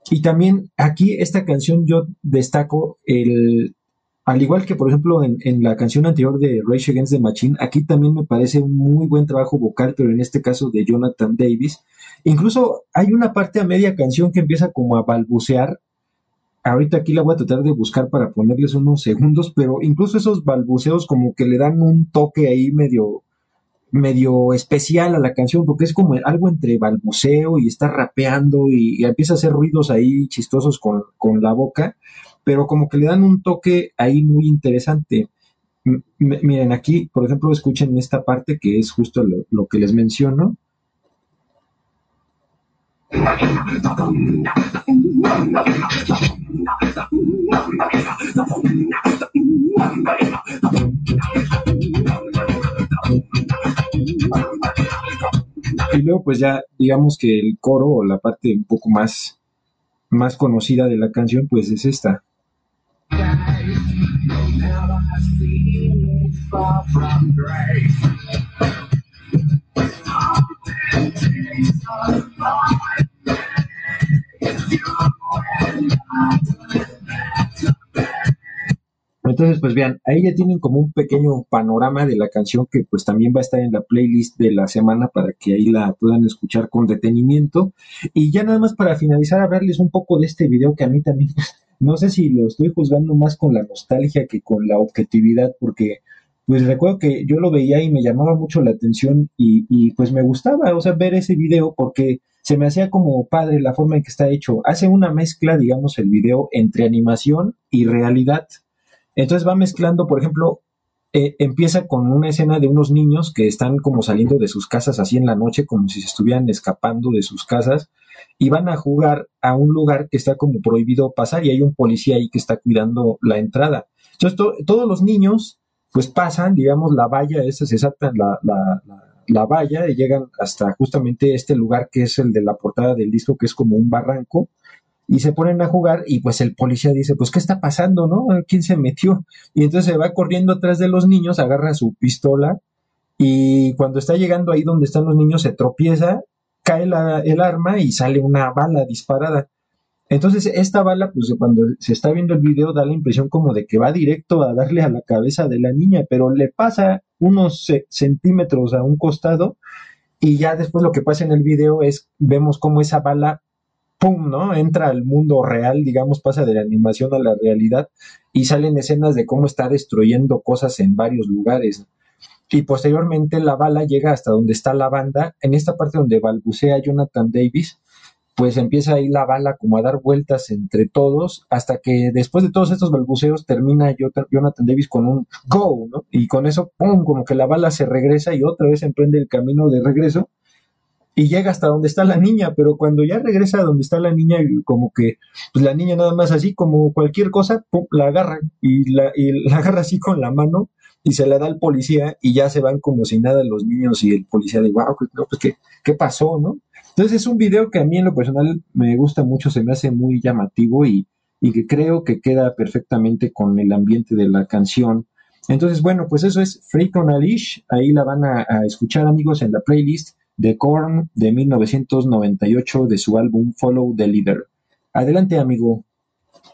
Y también aquí esta canción yo destaco el, al igual que por ejemplo en, en la canción anterior de Rage Against the Machine, aquí también me parece un muy buen trabajo vocal, pero en este caso de Jonathan Davis. Incluso hay una parte a media canción que empieza como a balbucear. Ahorita aquí la voy a tratar de buscar para ponerles unos segundos, pero incluso esos balbuceos como que le dan un toque ahí medio, medio especial a la canción porque es como algo entre balbuceo y está rapeando y, empieza a hacer ruidos ahí chistosos con, la boca, pero como que le dan un toque ahí muy interesante. miren, aquí, por ejemplo, escuchen esta parte que es justo lo, que les menciono. Y luego pues ya digamos que el coro o la parte un poco más, más conocida de la canción pues es esta. Entonces, pues vean, ahí ya tienen como un pequeño panorama de la canción que pues también va a estar en la playlist de la semana para que ahí la puedan escuchar con detenimiento. Y ya nada más para finalizar, hablarles un poco de este video que a mí también, no sé si lo estoy juzgando más con la nostalgia que con la objetividad, porque pues recuerdo que yo lo veía y me llamaba mucho la atención y, y pues me gustaba, o sea, ver ese video porque se me hacía como padre la forma en que está hecho. Hace una mezcla, digamos, el video entre animación y realidad. Entonces va mezclando, por ejemplo, eh, empieza con una escena de unos niños que están como saliendo de sus casas así en la noche, como si se estuvieran escapando de sus casas, y van a jugar a un lugar que está como prohibido pasar y hay un policía ahí que está cuidando la entrada. Entonces todos los niños pues pasan, digamos, la valla, esa se saltan la, la, la, la valla y llegan hasta justamente este lugar que es el de la portada del disco, que es como un barranco, y se ponen a jugar y pues el policía dice, pues ¿qué está pasando, no? ¿Quién se metió? Y entonces se va corriendo atrás de los niños, agarra su pistola y cuando está llegando ahí donde están los niños se tropieza, cae la, el arma y sale una bala disparada. Entonces esta bala, pues cuando se está viendo el video da la impresión como de que va directo a darle a la cabeza de la niña, pero le pasa unos centímetros a un costado y ya después lo que pasa en el video es, vemos cómo esa bala ¡pum!, ¿no? Entra al mundo real, digamos, pasa de la animación a la realidad y salen escenas de cómo está destruyendo cosas en varios lugares. Y posteriormente la bala llega hasta donde está la banda, en esta parte donde balbucea Jonathan Davis, pues empieza ahí la bala como a dar vueltas entre todos, hasta que después de todos estos balbuceos termina Jonathan Davis con un go, ¿no? Y con eso, ¡pum!, como que la bala se regresa y otra vez emprende el camino de regreso y llega hasta donde está la niña, pero cuando ya regresa a donde está la niña, como que pues la niña nada más así, como cualquier cosa, pum, la agarra y la, y la agarra así con la mano y se la da al policía y ya se van como si nada los niños y el policía de, wow, no, pues ¿qué, qué pasó, ¿no? Entonces es un video que a mí en lo personal me gusta mucho, se me hace muy llamativo y, y que creo que queda perfectamente con el ambiente de la canción. Entonces, bueno, pues eso es Freak on a Leash, ahí la van a escuchar amigos en la playlist de Korn de 1998 de su álbum Follow the Leader. Adelante, amigo.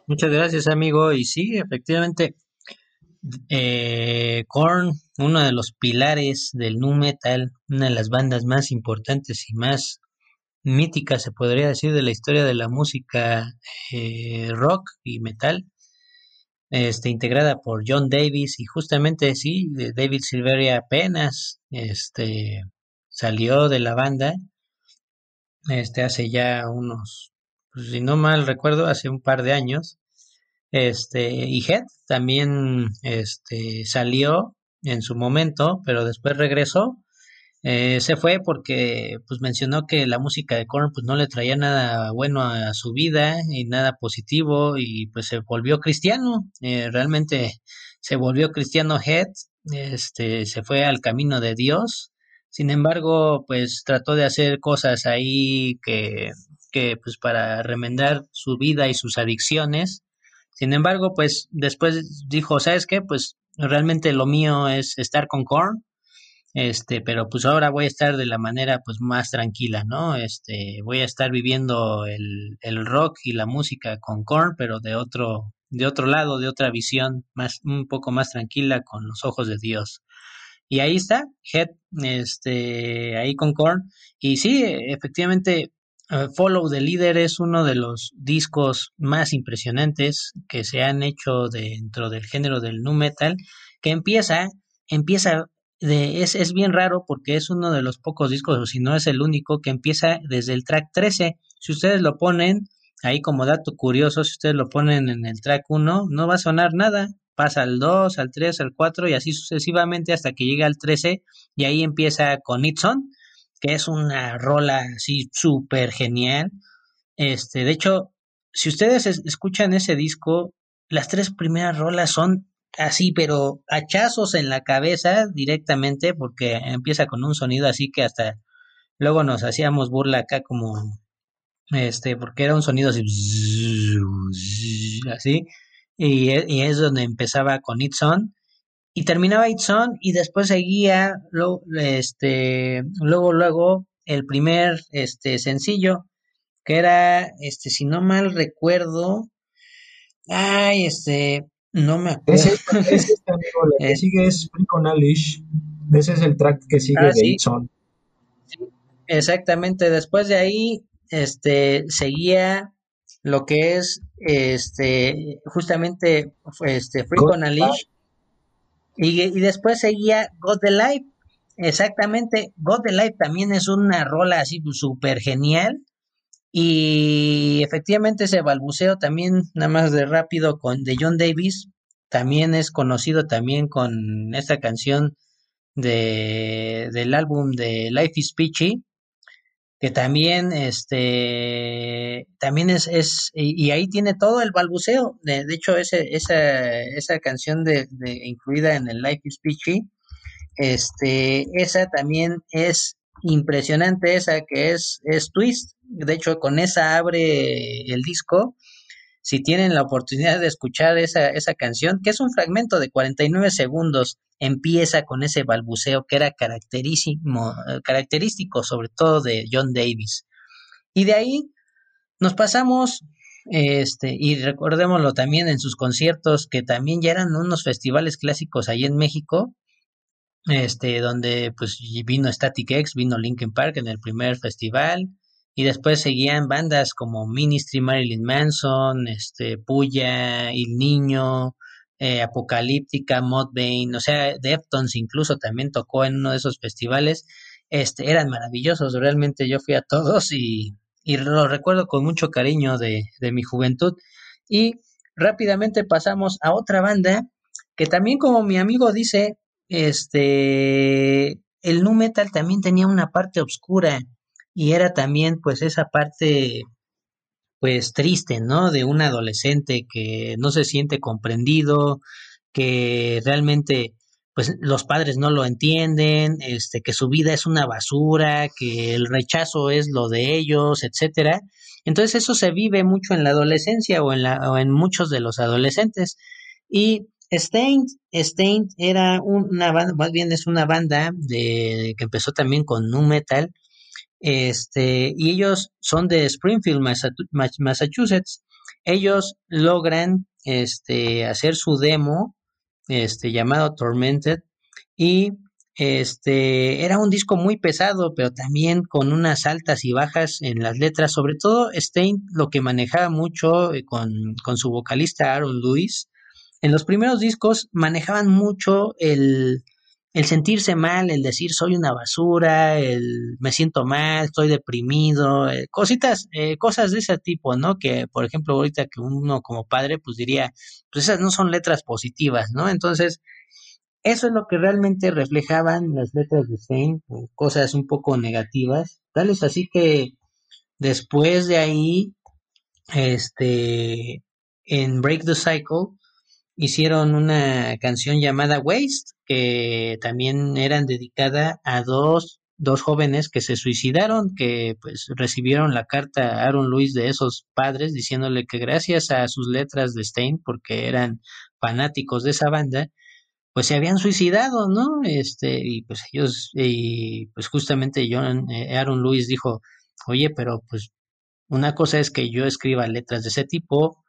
Muchas gracias, amigo. Y sí, efectivamente, eh, Korn, uno de los pilares del nu metal, una de las bandas más importantes y más míticas, se podría decir, de la historia de la música eh, rock y metal, este, integrada por John Davis y justamente sí, David Silveria apenas este, salió de la banda este hace ya unos pues, si no mal recuerdo hace un par de años este y Head también este salió en su momento pero después regresó eh, se fue porque pues mencionó que la música de Korn pues no le traía nada bueno a su vida y nada positivo y pues se volvió cristiano eh, realmente se volvió cristiano Head este se fue al camino de Dios sin embargo, pues trató de hacer cosas ahí que, que pues para remendar su vida y sus adicciones. Sin embargo, pues después dijo, ¿sabes qué? Pues realmente lo mío es estar con Korn, este, pero pues ahora voy a estar de la manera pues más tranquila, ¿no? Este, voy a estar viviendo el, el rock y la música con Korn, pero de otro, de otro lado, de otra visión, más, un poco más tranquila con los ojos de Dios. Y ahí está, Head, este, ahí con Korn. Y sí, efectivamente, eh, Follow the Leader es uno de los discos más impresionantes que se han hecho dentro del género del nu metal, que empieza, empieza de, es, es bien raro porque es uno de los pocos discos, o si no es el único, que empieza desde el track 13. Si ustedes lo ponen, ahí como dato curioso, si ustedes lo ponen en el track 1, no va a sonar nada, pasa al 2, al 3, al 4 y así sucesivamente hasta que llega al 13 y ahí empieza con It's que es una rola así súper genial. Este, de hecho, si ustedes escuchan ese disco, las tres primeras rolas son así, pero hachazos en la cabeza directamente, porque empieza con un sonido así que hasta luego nos hacíamos burla acá como, este, porque era un sonido así, así, y, y es donde empezaba con It's On, y terminaba It's On, y después seguía, lo, este, luego, luego, el primer, este, sencillo, que era, este, si no mal recuerdo, ay, este, no me acuerdo. Ese, ese este amigo, la que sigue es Freak on Alish. Ese es el track que sigue Ah, de sí. It's On. Exactamente, después de ahí, este, seguía lo que es, este, justamente, este, Freak God on a Leash, y, y después seguía God the Life, exactamente, God the Life también es una rola así súper genial, y efectivamente ese balbuceo también, nada más de rápido, con de John Davis, también es conocido también con esta canción de, del álbum de Life is Peachy, que también este también es, es y, ahí tiene todo el balbuceo. De, de hecho ese, esa, esa canción de, de- incluida en el Life is Peachy este esa también es impresionante esa que es es Twist. De hecho con esa abre el disco si tienen la oportunidad de escuchar esa, esa canción, que es un fragmento de 49 segundos, empieza con ese balbuceo que era caracterísimo, eh, característico sobre todo de John Davis. Y de ahí nos pasamos, este, y recordémoslo también en sus conciertos, que también ya eran unos festivales clásicos ahí en México, este, donde pues vino Static X, vino Linkin Park en el primer festival, y después seguían bandas como Ministry, Marilyn Manson, este, Puya, El Niño, eh, Apocalíptica, Mudvayne, o sea, Deftones incluso también tocó en uno de esos festivales, este, eran maravillosos, realmente yo fui a todos y, y recuerdo con mucho cariño de, de mi juventud. Y rápidamente pasamos a otra banda que también como mi amigo dice, este, el nu metal también tenía una parte oscura y era también pues esa parte pues triste, ¿no? De un adolescente que no se siente comprendido, que realmente pues los padres no lo entienden, este, que su vida es una basura, que el rechazo es lo de ellos, etcétera. Entonces eso se vive mucho en la adolescencia o en la o en muchos de los adolescentes. Y Stained, Stained era una banda, más bien es una banda de que empezó también con nu metal este, y ellos son de Springfield, Massachusetts. Ellos logran este, hacer su demo este, llamado Tormented y este era un disco muy pesado, pero también con unas altas y bajas en las letras. Sobre todo, Stein lo que manejaba mucho eh, con, con su vocalista Aaron Lewis. En los primeros discos manejaban mucho el, el sentirse mal, el decir soy una basura, el me siento mal, estoy deprimido, eh, cositas, eh, cosas de ese tipo, ¿no? Que, por ejemplo, ahorita que uno como padre, pues diría, pues esas no son letras positivas, ¿no? Entonces, eso es lo que realmente reflejaban las letras de Stein, cosas un poco negativas, tal es así que después de ahí, este, en Break the Cycle, hicieron una canción llamada Waste, que también eran dedicada a dos, dos jóvenes que se suicidaron, que pues recibieron la carta a Aaron Lewis de esos padres diciéndole que gracias a sus letras de Stein, porque eran fanáticos de esa banda, pues se habían suicidado, ¿no? Este, y pues ellos, y pues justamente John, eh, Aaron Lewis dijo, oye, pero pues una cosa es que yo escriba letras de ese tipo,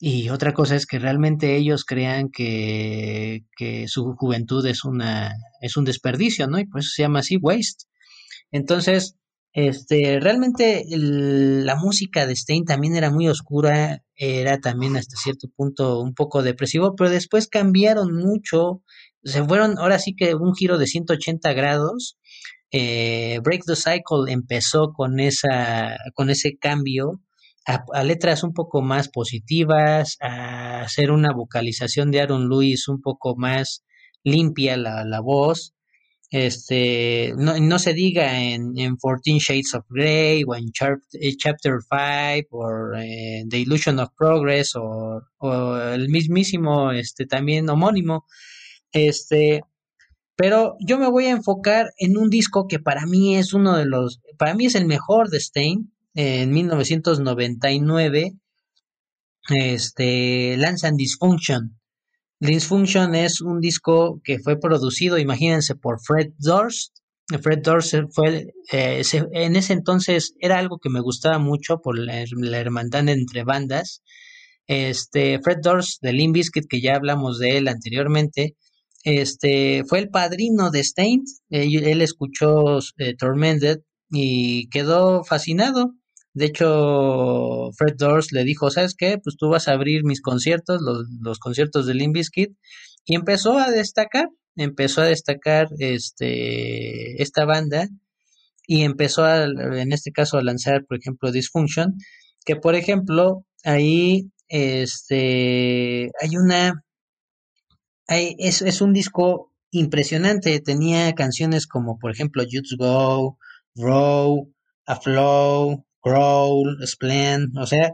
y otra cosa es que realmente ellos crean que, que su juventud es una es un desperdicio, ¿no? Y por eso se llama así waste. Entonces, este, realmente la música de Stein también era muy oscura, era también hasta cierto punto un poco depresivo, pero después cambiaron mucho, se fueron ahora sí que un giro de 180 grados. Eh, Break the Cycle empezó con esa con ese cambio a, letras un poco más positivas, a hacer una vocalización de Aaron Lewis un poco más limpia la, la voz. este, no, no se diga en, en 14 Shades of Grey o en eh, Chapter 5 o eh, The Illusion of Progress o, o, el mismísimo, este, también homónimo, este, pero yo me voy a enfocar en un disco que para mí es uno de los, para mí es el mejor de Stein, en 1999, este, lanzan Dysfunction. Dysfunction es un disco que fue producido, imagínense, por Fred Durst. Fred Durst fue, eh, en ese entonces era algo que me gustaba mucho por la, hermandad entre bandas. Este, Fred Durst de Limp Bizkit, que ya hablamos de él anteriormente, este, fue el padrino de Stained. Él, escuchó eh, Tormented y quedó fascinado. De hecho, Fred Durst le dijo, ¿sabes qué? Pues tú vas a abrir mis conciertos, los, conciertos de Limp Bizkit, y empezó a destacar, empezó a destacar este, esta banda, y empezó a, en este caso, a lanzar, por ejemplo, Dysfunction, que por ejemplo, ahí, este, hay una, hay, es, es un disco impresionante, tenía canciones como, por ejemplo, Youth Go, Row, A Growl, Splend, o sea,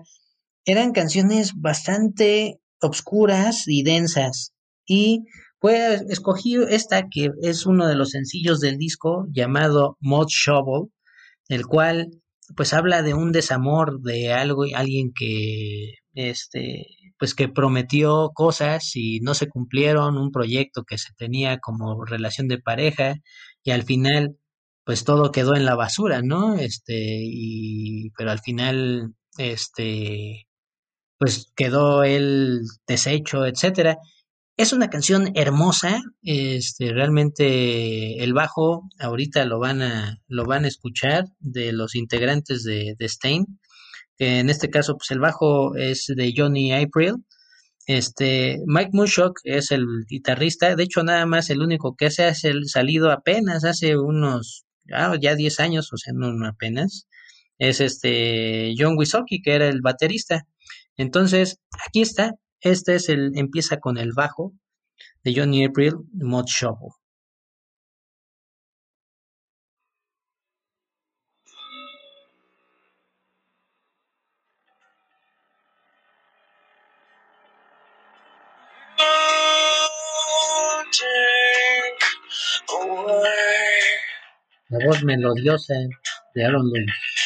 eran canciones bastante obscuras y densas. Y pues escogí esta que es uno de los sencillos del disco llamado Mod Shovel, el cual pues habla de un desamor de algo, alguien que este pues que prometió cosas y no se cumplieron, un proyecto que se tenía como relación de pareja y al final pues todo quedó en la basura, ¿no? Este, y, pero al final, este, pues quedó el deshecho, etcétera. Es una canción hermosa, este, realmente el bajo ahorita lo van a, lo van a escuchar de los integrantes de, de Stain, que en este caso, pues el bajo es de Johnny April, este, Mike Mushock es el guitarrista, de hecho nada más el único que se ha salido apenas hace unos ya, ya 10 años, o sea, no, apenas, es este John Wisoki, que era el baterista. Entonces, aquí está, este es el, empieza con el bajo de Johnny April, Mod Shovel. La voz melodiosa de Aaron Lewis.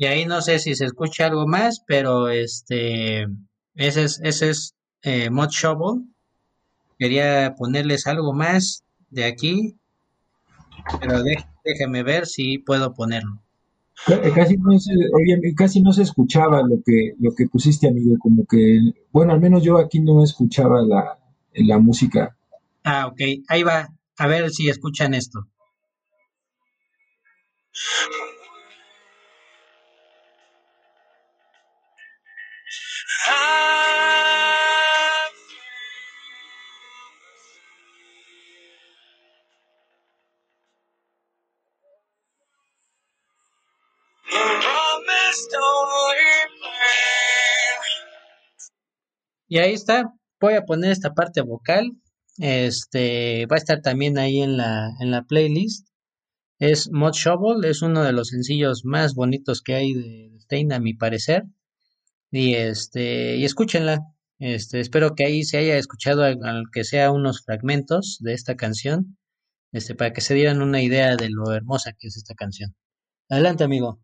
Y ahí no sé si se escucha algo más, pero este, ese es, ese es eh, Mod Shovel. Quería ponerles algo más de aquí, pero déjeme ver si puedo ponerlo. Casi no, se, casi no se escuchaba lo que, lo que pusiste, amigo, como que, bueno, al menos yo aquí no escuchaba la, la música. Ah, ok, ahí va, a ver si escuchan esto. Y ahí está, voy a poner esta parte vocal. Este va a estar también ahí en la, en la playlist. Es Mod Shovel, es uno de los sencillos más bonitos que hay de Stein, a mi parecer. Y este, y escúchenla. Este, espero que ahí se haya escuchado aunque sea unos fragmentos de esta canción, este, para que se dieran una idea de lo hermosa que es esta canción. Adelante, amigo.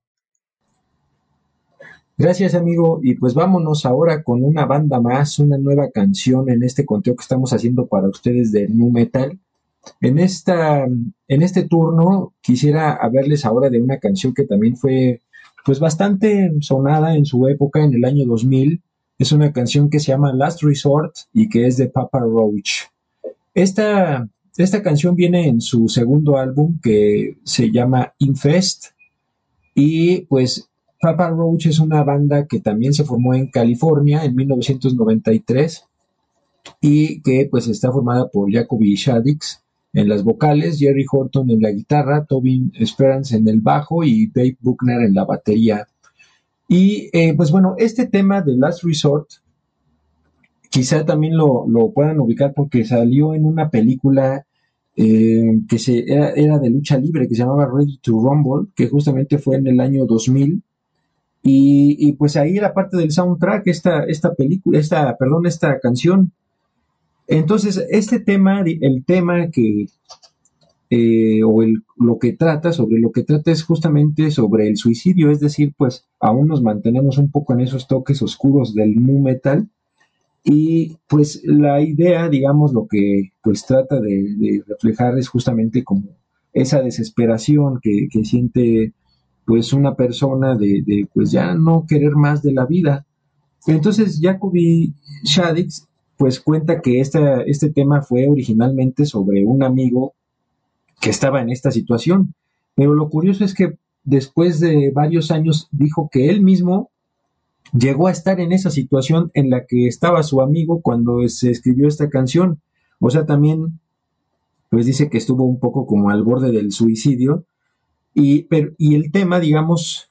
Gracias, amigo. Y pues vámonos ahora con una banda más, una nueva canción en este conteo que estamos haciendo para ustedes de Nu Metal. En, esta, en este turno quisiera hablarles ahora de una canción que también fue pues bastante sonada en su época, en el año 2000. Es una canción que se llama Last Resort y que es de Papa Roach. Esta, esta canción viene en su segundo álbum que se llama Infest y pues Papa Roach es una banda que también se formó en California en 1993 y que pues está formada por Jacoby Shaddix en las vocales, Jerry Horton en la guitarra, Tobin Esperance en el bajo y Dave Buckner en la batería. Y eh, pues bueno, este tema de Last Resort quizá también lo, puedan ubicar porque salió en una película eh, que se, era, era, de lucha libre que se llamaba Ready to Rumble, que justamente fue en el año 2000 y, pues ahí era parte del soundtrack, esta, esta película, esta, perdón, esta canción. Entonces, este tema, el tema que, eh, o el, lo que trata, sobre lo que trata es justamente sobre el suicidio, es decir, pues aún nos mantenemos un poco en esos toques oscuros del nu metal. Y pues la idea, digamos, lo que pues trata de, reflejar es justamente como esa desesperación que, siente pues una persona de, pues ya no querer más de la vida. Entonces Jacoby Shaddix pues cuenta que este, tema fue originalmente sobre un amigo que estaba en esta situación, pero lo curioso es que después de varios años dijo que él mismo llegó a estar en esa situación en la que estaba su amigo cuando se escribió esta canción. O sea, también, pues dice que estuvo un poco como al borde del suicidio y, y el tema, digamos,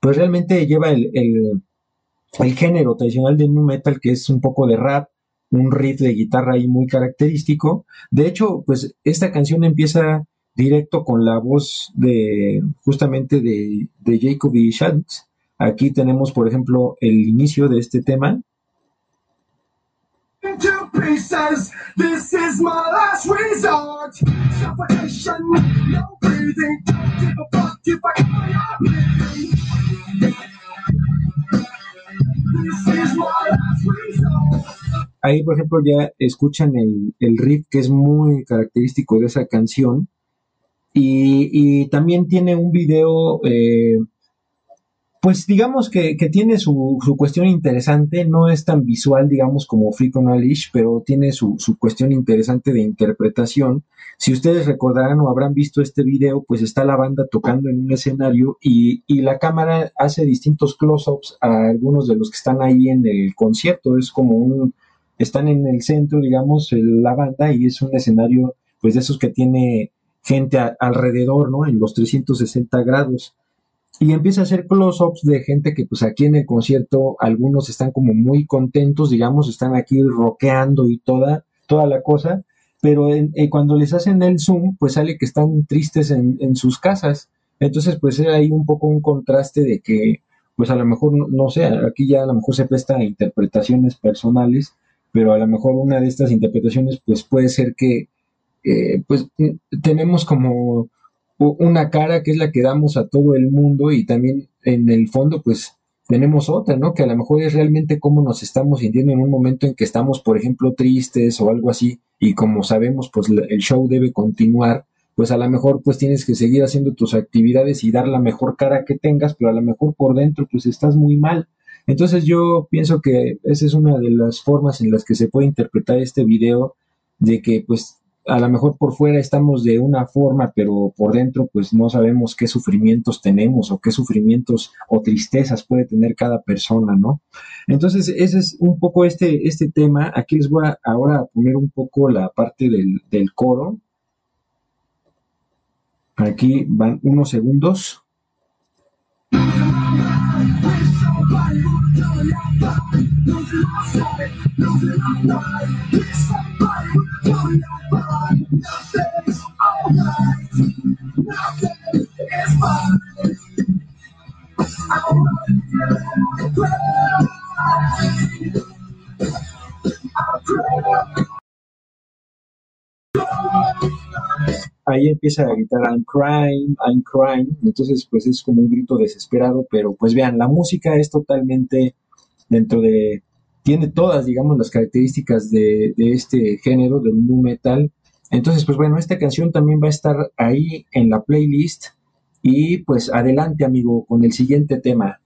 pues realmente lleva el, el, género tradicional de nu metal, que es un poco de rap, un riff de guitarra ahí muy característico. De hecho, pues esta canción empieza directo con la voz de justamente de, de Jacob y Shanks. Aquí tenemos, por ejemplo, el inicio de este tema. Ahí, por ejemplo, ya escuchan el, riff que es muy característico de esa canción. Y, y también tiene un video eh, pues digamos que, tiene su, cuestión interesante, no es tan visual, digamos, como Freak on pero tiene su, cuestión interesante de interpretación. Si ustedes recordarán o habrán visto este video, pues está la banda tocando en un escenario y, la cámara hace distintos close-ups a algunos de los que están ahí en el concierto. Es como un, están en el centro, digamos, la banda y es un escenario, pues de esos que tiene gente alrededor, ¿no? En los 360 grados y empieza a hacer close-ups de gente que pues aquí en el concierto algunos están como muy contentos, digamos, están aquí rockeando y toda, toda la cosa, pero eh, cuando les hacen el zoom, pues sale que están tristes en, en sus casas. Entonces, pues hay un poco un contraste de que, pues a lo mejor, no, sé, aquí ya a lo mejor se presta a interpretaciones personales, pero a lo mejor una de estas interpretaciones, pues puede ser que, eh, pues tenemos como una cara que es la que damos a todo el mundo y también en el fondo pues tenemos otra, ¿no? Que a lo mejor es realmente cómo nos estamos sintiendo en un momento en que estamos, por ejemplo, tristes o algo así y como sabemos pues el show debe continuar, pues a lo mejor pues tienes que seguir haciendo tus actividades y dar la mejor cara que tengas, pero a lo mejor por dentro pues estás muy mal. Entonces yo pienso que esa es una de las formas en las que se puede interpretar este video de que pues a lo mejor por fuera estamos de una forma, pero por dentro pues no sabemos qué sufrimientos tenemos o qué sufrimientos o tristezas puede tener cada persona, ¿no? Entonces, ese es un poco este, este tema. Aquí les voy a ahora poner un poco la parte del, del coro. Aquí van unos segundos. nobody wanna tell me I'm fine. Losing my sight, losing my mind. Please somebody wanna tell me I'm fine. Nothing's alright, nothing is fine. I wanna pray. I pray. Ahí empieza a gritar I'm crying, I'm crying, entonces pues es como un grito desesperado, pero pues vean, la música es totalmente dentro de, tiene todas, digamos, las características de, de este género, del nu metal, Entonces, pues bueno, esta canción también va a estar ahí en la playlist. Y pues adelante, amigo, con el siguiente tema.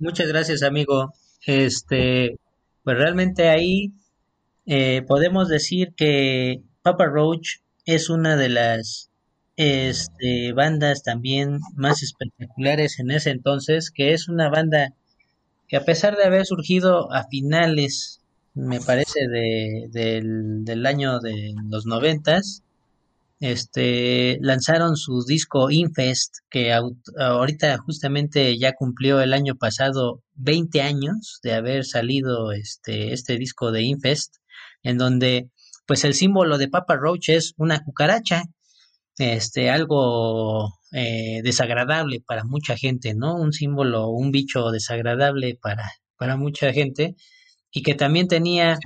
Muchas gracias, amigo. Este, pues realmente ahí eh, podemos decir que Papa Roach es una de las este, bandas también más espectaculares en ese entonces, que es una banda que a pesar de haber surgido a finales, me parece, de, del, del año de los noventas, este, lanzaron su disco Infest, que ahorita justamente ya cumplió el año pasado 20 años de haber salido este, este disco de Infest, en donde pues el símbolo de Papa Roach es una cucaracha, este, algo eh, desagradable para mucha gente, ¿no? Un símbolo, un bicho desagradable para, para mucha gente, y que también tenía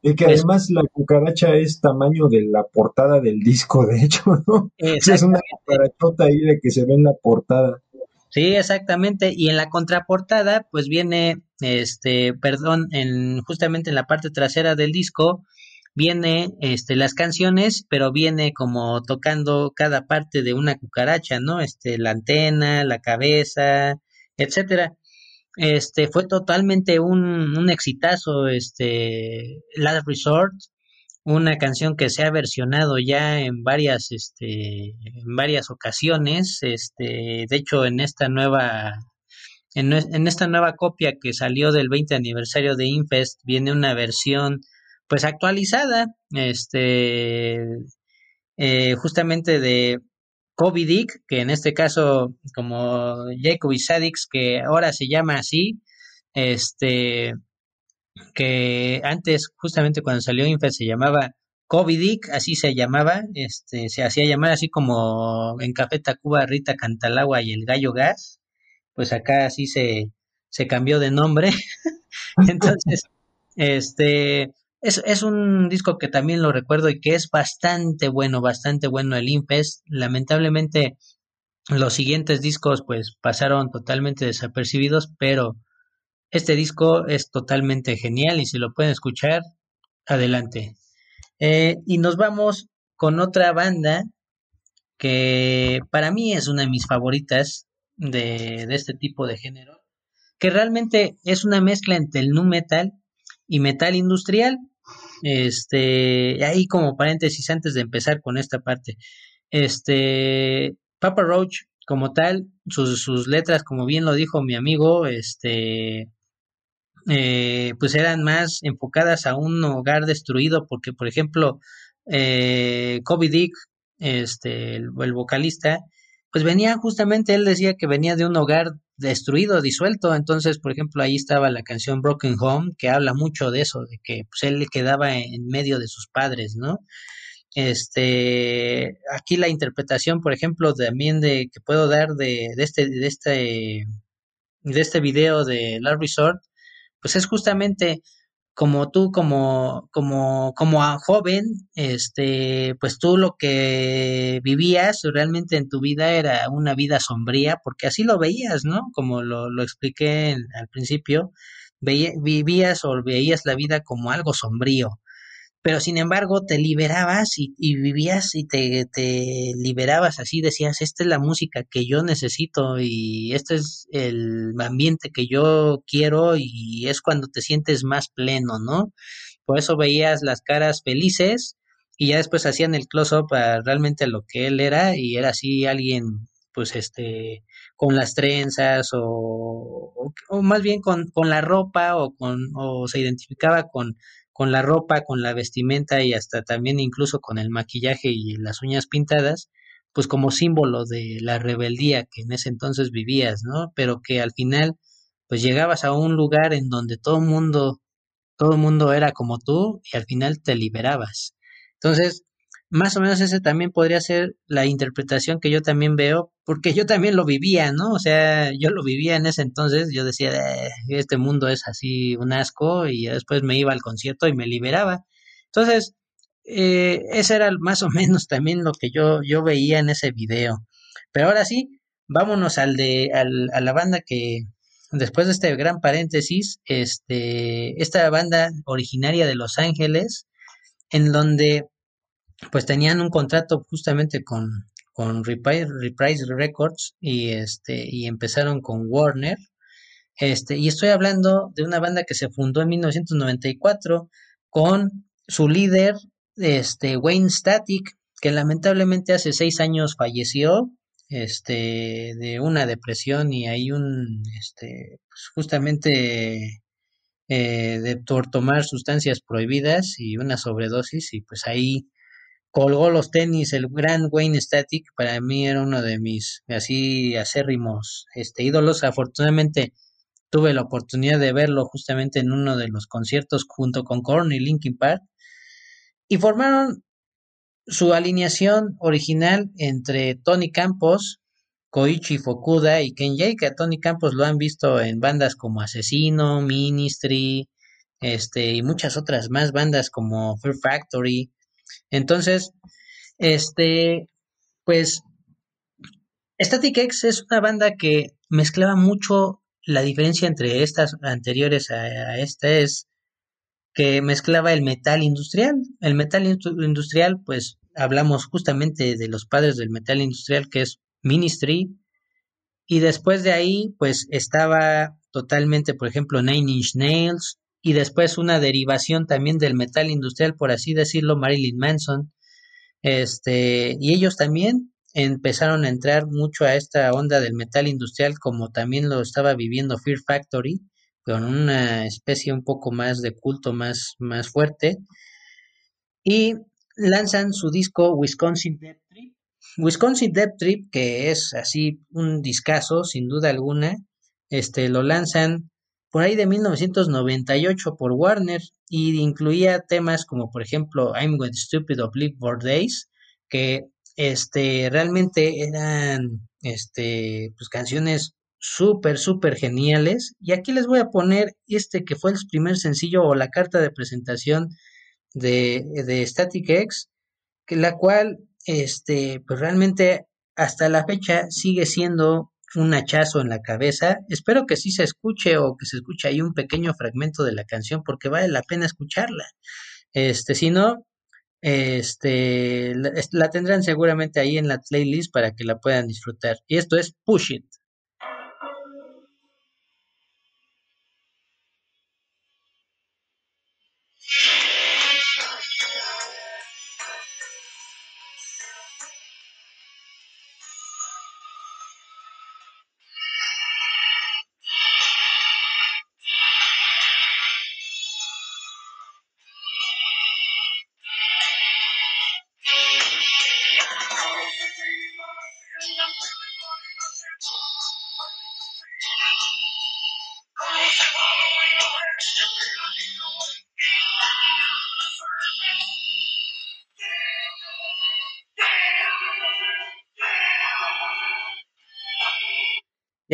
y que además la cucaracha es tamaño de la portada del disco, de hecho, ¿no? Es una cucarachota ahí de que se ve en la portada. Sí, exactamente. Y en la contraportada, pues viene, este, perdón, en, justamente en la parte trasera del disco, viene este las canciones, pero viene como tocando cada parte de una cucaracha, ¿no? Este, la antena, la cabeza, etcétera. Este fue totalmente un, un exitazo, este Last Resort, una canción que se ha versionado ya en varias, este, en varias ocasiones, este, de hecho en esta nueva en, en, esta nueva copia que salió del 20 aniversario de Infest viene una versión pues actualizada, este, eh, justamente de Kobe Dick, que en este caso, como Jacob Sadix, que ahora se llama así, este, que antes, justamente cuando salió Infa, se llamaba Kobe Dick, así se llamaba, este, se hacía llamar así como en Café Tacuba, Rita Cantalagua y el Gallo Gas, pues acá así se, se cambió de nombre. Entonces, este, es, es, un disco que también lo recuerdo y que es bastante bueno, bastante bueno el Infest. Lamentablemente los siguientes discos pues pasaron totalmente desapercibidos, pero este disco es totalmente genial y si lo pueden escuchar, adelante. Eh, y nos vamos con otra banda que para mí es una de mis favoritas de, de este tipo de género, que realmente es una mezcla entre el nu metal y metal industrial. Este, ahí como paréntesis antes de empezar con esta parte. Este, Papa Roach como tal, sus, sus letras, como bien lo dijo mi amigo, este, eh, pues eran más enfocadas a un hogar destruido, porque por ejemplo, eh, Kobe Dick, este, el, el vocalista, pues venía justamente, él decía que venía de un hogar destruido, disuelto. Entonces, por ejemplo, ahí estaba la canción Broken Home, que habla mucho de eso, de que pues, él quedaba en medio de sus padres, ¿no? Este, aquí la interpretación, por ejemplo, también de que puedo dar de, de este, de este, de este video de Love Resort, pues es justamente como tú, como, como, como joven, este, pues tú lo que vivías realmente en tu vida era una vida sombría, porque así lo veías, ¿no? Como lo, lo expliqué al principio, vivías o veías la vida como algo sombrío pero sin embargo te liberabas y, vivías y te, te, liberabas así, decías, esta es la música que yo necesito y este es el ambiente que yo quiero y es cuando te sientes más pleno, ¿no? Por eso veías las caras felices y ya después hacían el close-up a realmente lo que él era y era así alguien pues este con las trenzas o, o, más bien con, con la ropa o con o se identificaba con con la ropa, con la vestimenta y hasta también incluso con el maquillaje y las uñas pintadas, pues como símbolo de la rebeldía que en ese entonces vivías, ¿no? Pero que al final, pues llegabas a un lugar en donde todo el mundo, todo mundo era como tú y al final te liberabas. Entonces, más o menos ese también podría ser la interpretación que yo también veo, porque yo también lo vivía, ¿no? O sea, yo lo vivía en ese entonces, yo decía, eh, este mundo es así un asco, y después me iba al concierto y me liberaba. Entonces, eh, ese era más o menos también lo que yo, yo veía en ese video. Pero ahora sí, vámonos al de, al, a la banda que, después de este gran paréntesis, este, esta banda originaria de Los Ángeles, en donde pues tenían un contrato justamente con, con Reprise, Records y este y empezaron con Warner. Este, y estoy hablando de una banda que se fundó en 1994 con su líder, este, Wayne Static, que lamentablemente hace seis años falleció, este, de una depresión y hay un, este, pues justamente eh, de por tomar sustancias prohibidas y una sobredosis y pues ahí colgó los tenis el gran Wayne Static para mí era uno de mis así acérrimos este ídolos afortunadamente tuve la oportunidad de verlo justamente en uno de los conciertos junto con Korn Linkin Park y formaron su alineación original entre Tony Campos, Koichi Fukuda y Ken Jake. A Tony Campos lo han visto en bandas como Asesino, Ministry, este, y muchas otras más bandas como Fear Factory. Entonces, este, pues, Static X es una banda que mezclaba mucho la diferencia entre estas anteriores a, a esta es que mezclaba el metal industrial. El metal industrial, pues hablamos justamente de los padres del metal industrial, que es Ministry, y después de ahí, pues estaba totalmente, por ejemplo, Nine Inch Nails, y después una derivación también del metal industrial, por así decirlo, Marilyn Manson. Este, y ellos también empezaron a entrar mucho a esta onda del metal industrial, como también lo estaba viviendo Fear Factory con una especie un poco más de culto más, más fuerte. Y lanzan su disco Wisconsin Death Trip. Wisconsin Death Trip, que es así un discazo, sin duda alguna, este, lo lanzan por ahí de 1998 por Warner y incluía temas como por ejemplo I'm Going Stupid of Live for Days, que este, realmente eran este, pues, canciones súper, súper geniales. Y aquí les voy a poner este que fue el primer sencillo o la carta de presentación de, de Static X, que la cual, este, pues realmente hasta la fecha sigue siendo un hachazo en la cabeza. Espero que sí se escuche o que se escuche ahí un pequeño fragmento de la canción porque vale la pena escucharla. Este, si no, este, la, la tendrán seguramente ahí en la playlist para que la puedan disfrutar. Y esto es Push It.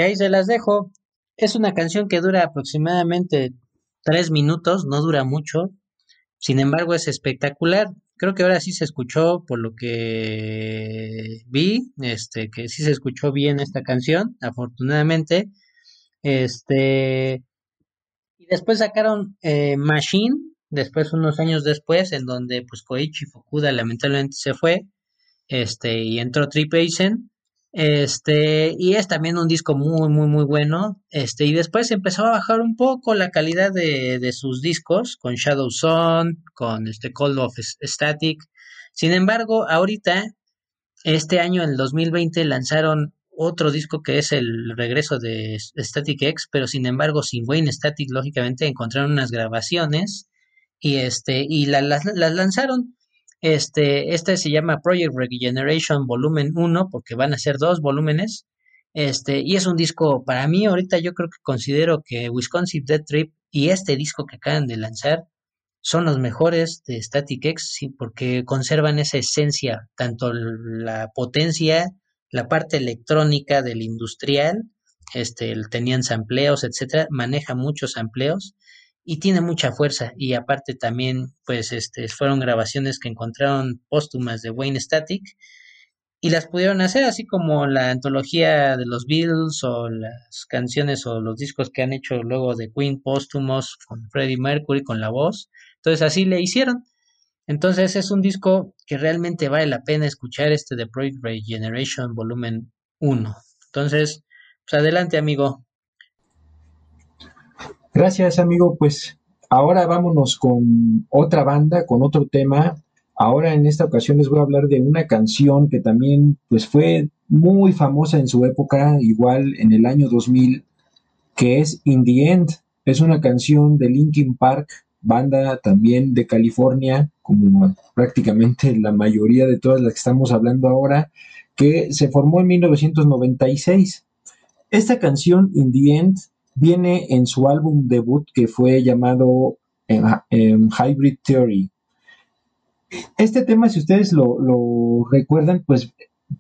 Ahí se las dejo. Es una canción que dura aproximadamente tres minutos, no dura mucho. Sin embargo, es espectacular. Creo que ahora sí se escuchó, por lo que vi, este, que sí se escuchó bien esta canción, afortunadamente. Este, y después sacaron eh, Machine, después unos años después, en donde pues Koichi Fukuda lamentablemente se fue, este, y entró Trip Eisen este, y es también un disco muy, muy, muy bueno. Este, y después empezó a bajar un poco la calidad de, de sus discos con Shadow Zone, con este Cold of Static. Sin embargo, ahorita, este año, el 2020, lanzaron otro disco que es el regreso de Static X, pero sin embargo, sin Wayne Static, lógicamente, encontraron unas grabaciones y este, y las lanzaron. Este, este se llama Project Regeneration Volumen 1 porque van a ser dos volúmenes. Este, y es un disco, para mí ahorita yo creo que considero que Wisconsin Dead Trip y este disco que acaban de lanzar son los mejores de Static X porque conservan esa esencia, tanto la potencia, la parte electrónica del industrial, este, tenían sampleos, etcétera, maneja muchos sampleos y tiene mucha fuerza y aparte también pues este fueron grabaciones que encontraron póstumas de Wayne Static y las pudieron hacer así como la antología de los Beatles o las canciones o los discos que han hecho luego de Queen póstumos con Freddie Mercury con la voz. Entonces así le hicieron. Entonces es un disco que realmente vale la pena escuchar este de Project Regeneration volumen 1. Entonces, pues adelante amigo. Gracias amigo, pues ahora vámonos con otra banda, con otro tema Ahora en esta ocasión les voy a hablar de una canción que también pues fue muy famosa en su época, igual en el año 2000, que es In the End. Es una canción de Linkin Park, banda también de California, como prácticamente la mayoría de todas las que estamos hablando ahora, que se formó en 1996. Esta canción, In the End, viene en su álbum debut que fue llamado eh, Hybrid Theory. Este tema, si ustedes lo, recuerdan, pues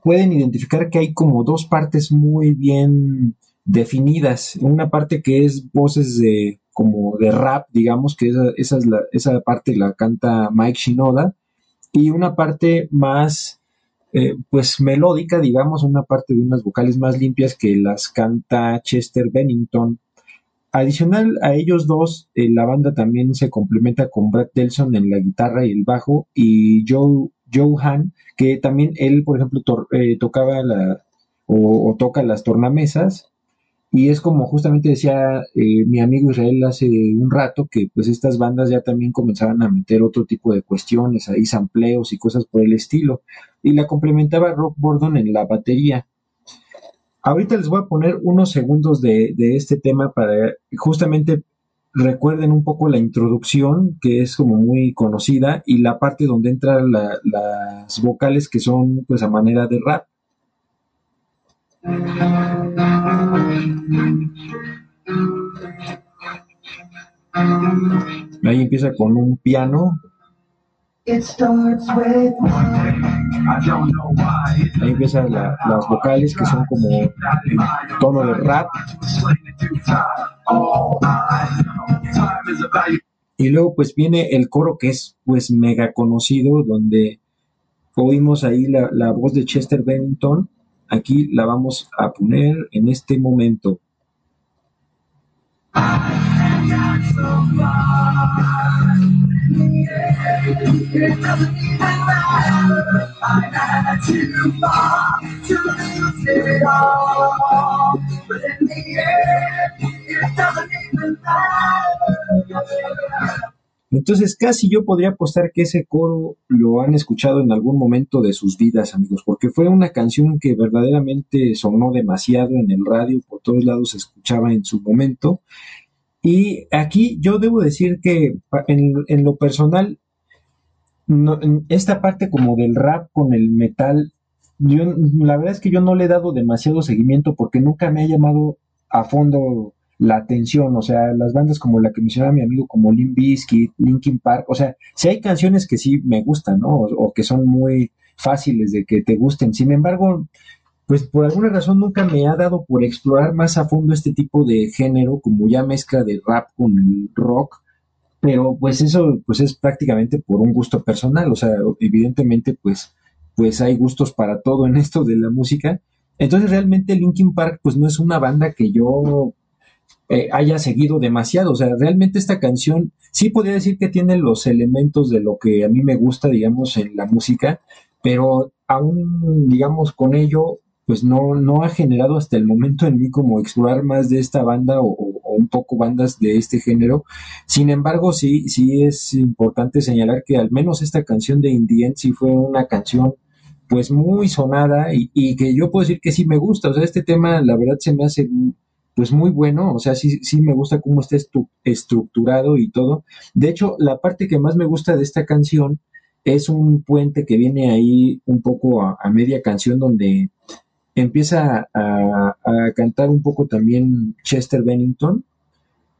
pueden identificar que hay como dos partes muy bien definidas. Una parte que es voces de como de rap, digamos, que esa, esa, esa parte la canta Mike Shinoda, y una parte más, eh, pues melódica, digamos, una parte de unas vocales más limpias que las canta Chester Bennington. Adicional a ellos dos, eh, la banda también se complementa con Brad Delson en la guitarra y el bajo y Joe, Joe que también él, por ejemplo, eh, tocaba la, o, toca las tornamesas. Y es como justamente decía eh, mi amigo Israel hace un rato, que pues estas bandas ya también comenzaban a meter otro tipo de cuestiones, ahí sampleos y cosas por el estilo. Y la complementaba Rock Bordon en la batería. Ahorita les voy a poner unos segundos de, este tema para justamente recuerden un poco la introducción, que es como muy conocida, y la parte donde entran las vocales que son pues a manera de rap. Ahí empieza con un piano Ahí empiezan las vocales que son como tono de rap. Y luego pues viene el coro que es pues mega conocido, donde oímos ahí la, la voz de Chester Bennington. Aquí la vamos a poner en este momento. Entonces casi yo podría apostar que ese coro lo han escuchado en algún momento de sus vidas, amigos, porque fue una canción que verdaderamente sonó demasiado en el radio, por todos lados se escuchaba en su momento. Y aquí yo debo decir que en, lo personal esta parte como del rap con el metal, yo la verdad es que yo no le he dado demasiado seguimiento porque nunca me ha llamado a fondo la atención, o sea, las bandas como la que mencionaba mi amigo, como Linkin Park, o sea, si hay canciones que sí me gustan, ¿no? O, que son muy fáciles de que te gusten. Sin embargo, pues por alguna razón nunca me ha dado por explorar más a fondo este tipo de género, como ya mezcla de rap con el rock, pero pues eso pues es prácticamente por un gusto personal, o sea, evidentemente pues pues hay gustos para todo en esto de la música. Entonces realmente Linkin Park pues no es una banda que yo eh, haya seguido demasiado, o sea, realmente esta canción sí podría decir que tiene los elementos de lo que a mí me gusta, digamos, en la música, pero aún, digamos, con ello pues no, no ha generado hasta el momento en mí como explorar más de esta banda o, un poco bandas de este género. Sin embargo, sí, sí es importante señalar que al menos esta canción de Indien sí fue una canción pues muy sonada y, que yo puedo decir que sí me gusta. O sea, este tema la verdad se me hace pues muy bueno, o sea, sí, sí me gusta cómo está estructurado y todo. De hecho, la parte que más me gusta de esta canción es un puente que viene ahí un poco a media canción donde empieza a, cantar un poco también Chester Bennington.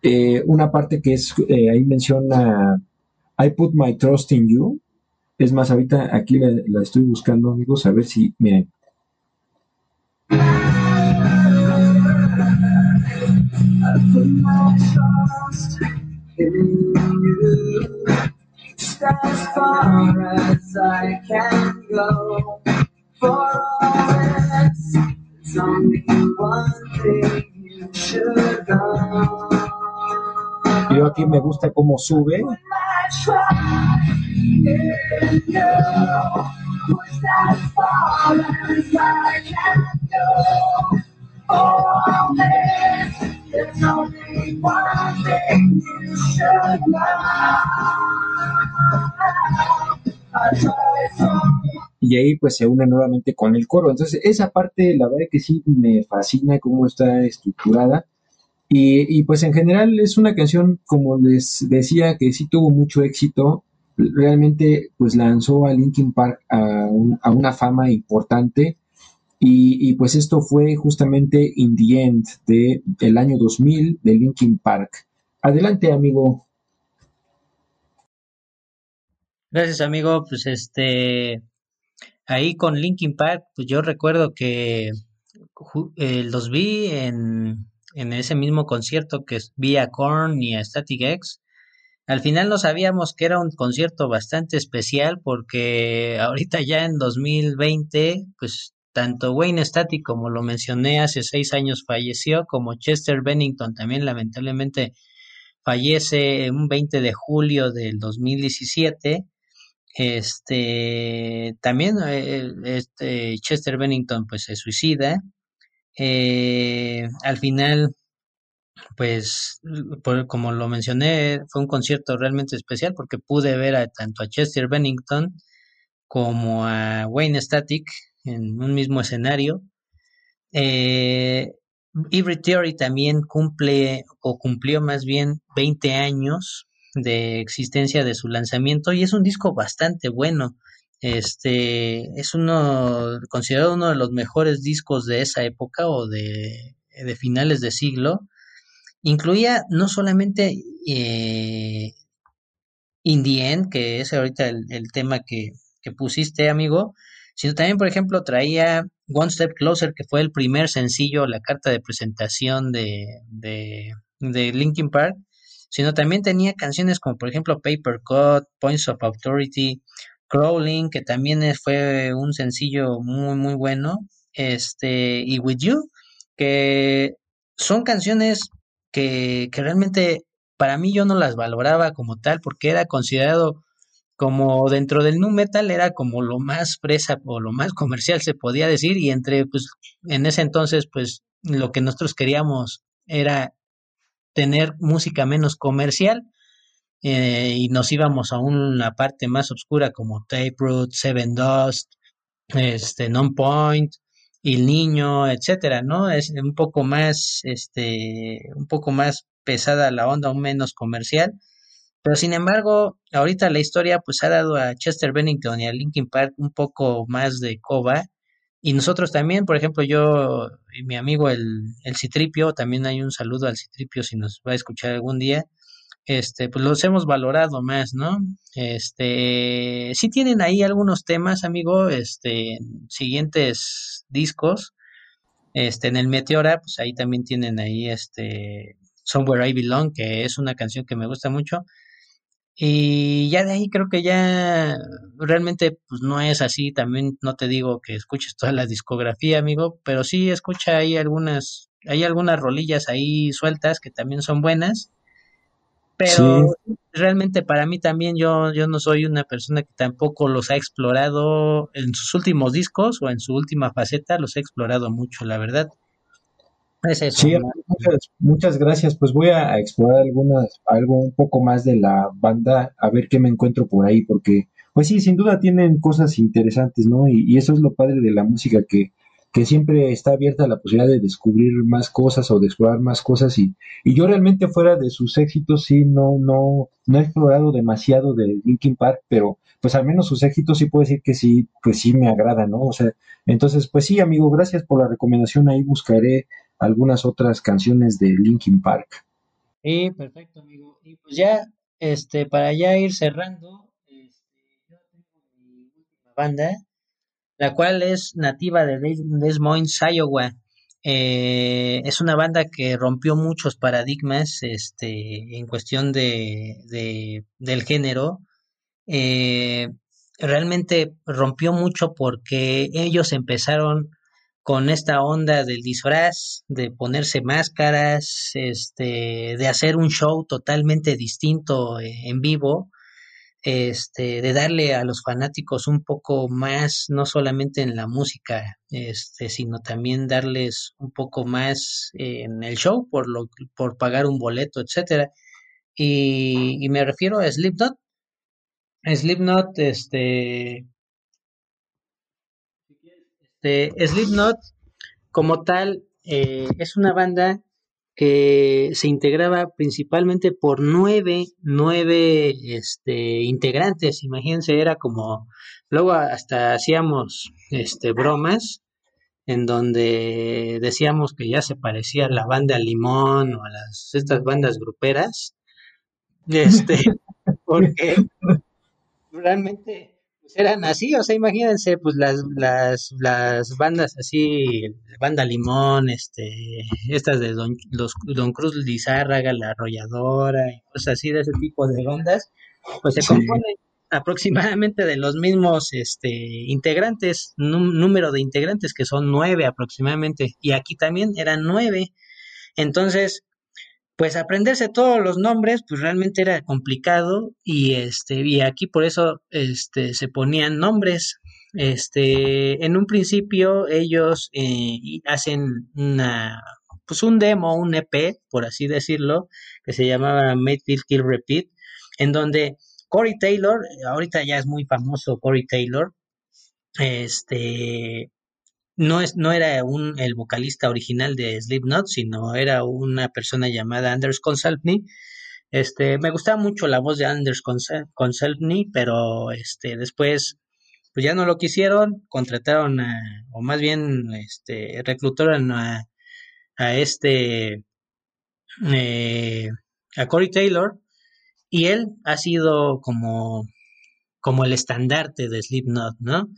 Eh, una parte que es, eh, ahí menciona I put my trust in you. Es más, ahorita aquí la, estoy buscando, amigos, a ver si, miren. Yo aquí me gusta cómo sube. Y ahí pues se une nuevamente con el coro. Entonces esa parte la verdad que sí me fascina cómo está estructurada y, pues en general es una canción como les decía que sí tuvo mucho éxito, realmente pues lanzó a Linkin Park a, una fama importante y, pues esto fue justamente In the End de el año 2000 de Linkin Park. Adelante amigo. Gracias amigo, pues este ahí con Linkin Park, pues yo recuerdo que eh, los vi en, en ese mismo concierto que vi a Korn y a Static X. Al final no sabíamos que era un concierto bastante especial porque ahorita ya en 2020, pues tanto Wayne Static como lo mencioné hace seis años falleció, como Chester Bennington también lamentablemente fallece un 20 de julio del 2017 este, también eh, este Chester Bennington pues se suicida. Eh, al final, pues, como lo mencioné, fue un concierto realmente especial porque pude ver a, tanto a Chester Bennington como a Wayne Static en un mismo escenario. Eh, Every Theory también cumple o cumplió más bien 20 años de existencia de su lanzamiento y es un disco bastante bueno. Este es uno considerado uno de los mejores discos de esa época o de, de finales de siglo. Incluía no solamente eh, End, que es ahorita el, tema que, que, pusiste, amigo, sino también, por ejemplo, traía One Step Closer, que fue el primer sencillo, la carta de presentación de, de, de Linkin Park, sino también tenía canciones como por ejemplo Paper Cut, Points of Authority, Crawling, que también fue un sencillo muy muy bueno, este y With You, que son canciones que, que realmente para mí yo no las valoraba como tal porque era considerado como dentro del nu metal era como lo más fresa o lo más comercial se podía decir y entre pues en ese entonces pues lo que nosotros queríamos era tener música menos comercial eh, y nos íbamos a una parte más oscura como Taproot, Seven Dust, este, Non-Point, El Niño, etcétera, ¿no? Es un poco más, este, un poco más pesada la onda, un menos comercial. Pero sin embargo, ahorita la historia pues ha dado a Chester Bennington y a Linkin Park un poco más de coba y nosotros también, por ejemplo, yo y mi amigo el, el Citripio, también hay un saludo al Citripio si nos va a escuchar algún día, este, pues los hemos valorado más, ¿no? Este, sí tienen ahí algunos temas, amigo, este, siguientes discos, este, en el Meteora, pues ahí también tienen ahí, este, Somewhere I Belong, que es una canción que me gusta mucho, y ya de ahí creo que ya realmente pues no es así, también no te digo que escuches toda la discografía, amigo, pero sí escucha ahí algunas, hay algunas rolillas ahí sueltas que también son buenas, pero realmente para mí también yo, yo no soy una persona que tampoco los ha explorado en sus últimos discos o en su última faceta, los he explorado mucho, la verdad. Sí, muchas, muchas gracias. Pues voy a explorar algunas, algo un poco más de la banda, a ver qué me encuentro por ahí, porque, pues sí, sin duda tienen cosas interesantes, ¿no? Y, eso es lo padre de la música, que, que siempre está abierta la posibilidad de descubrir más cosas o de explorar más cosas. Y, y yo realmente fuera de sus éxitos, sí, no, no, no he explorado demasiado de Linkin Park, pero pues al menos sus éxitos sí puedo decir que sí, pues sí me agrada, ¿no? O sea, entonces, pues sí, amigo, gracias por la recomendación. Ahí buscaré algunas otras canciones de Linkin Park. Sí, perfecto, amigo. Y pues ya, este, para ya ir cerrando, este, yo tengo mi última banda, la cual es nativa de Des Moines, Iowa. Eh, es una banda que rompió muchos paradigmas este, en cuestión de, de del género. Eh, realmente rompió mucho porque ellos empezaron con esta onda del disfraz, de ponerse máscaras, este, de hacer un show totalmente distinto eh, en vivo, este, de darle a los fanáticos un poco más, no solamente en la música, este, sino también darles un poco más en el show por lo, por pagar un boleto, etcétera. Y, y me refiero a Slipknot. Slipknot, este, este, Slipknot, como tal, eh, es una banda que se integraba principalmente por nueve, nueve este, integrantes. Imagínense, era como, luego hasta hacíamos este, bromas en donde decíamos que ya se parecía a la banda Limón o a las estas bandas gruperas. Este, porque realmente pues eran así, o sea, imagínense, pues las, las, las bandas así, banda Limón, este, estas de Don, los, Don Cruz Lizárraga, La Arrolladora, y cosas así de ese tipo de bandas, pues se componen aproximadamente de los mismos este, integrantes, número de integrantes que son nueve aproximadamente, y aquí también eran nueve. Entonces, pues aprenderse todos los nombres, pues realmente era complicado y este y aquí por eso este se ponían nombres. Este, en un principio ellos eh, hacen una pues un demo, un EP, por así decirlo, que se llamaba Made It Kill Repeat, en donde Corey Taylor, ahorita ya es muy famoso Corey Taylor, este no, es, no era un, el vocalista original de Slipknot, sino era una persona llamada Anders Consalpny. Este, me gustaba mucho la voz de Anders Consalpny, pero este, después pues ya no lo quisieron, contrataron a, o más bien este, reclutaron a, a este, eh, a Corey Taylor, y él ha sido como, como el estandarte de Slipknot, ¿no?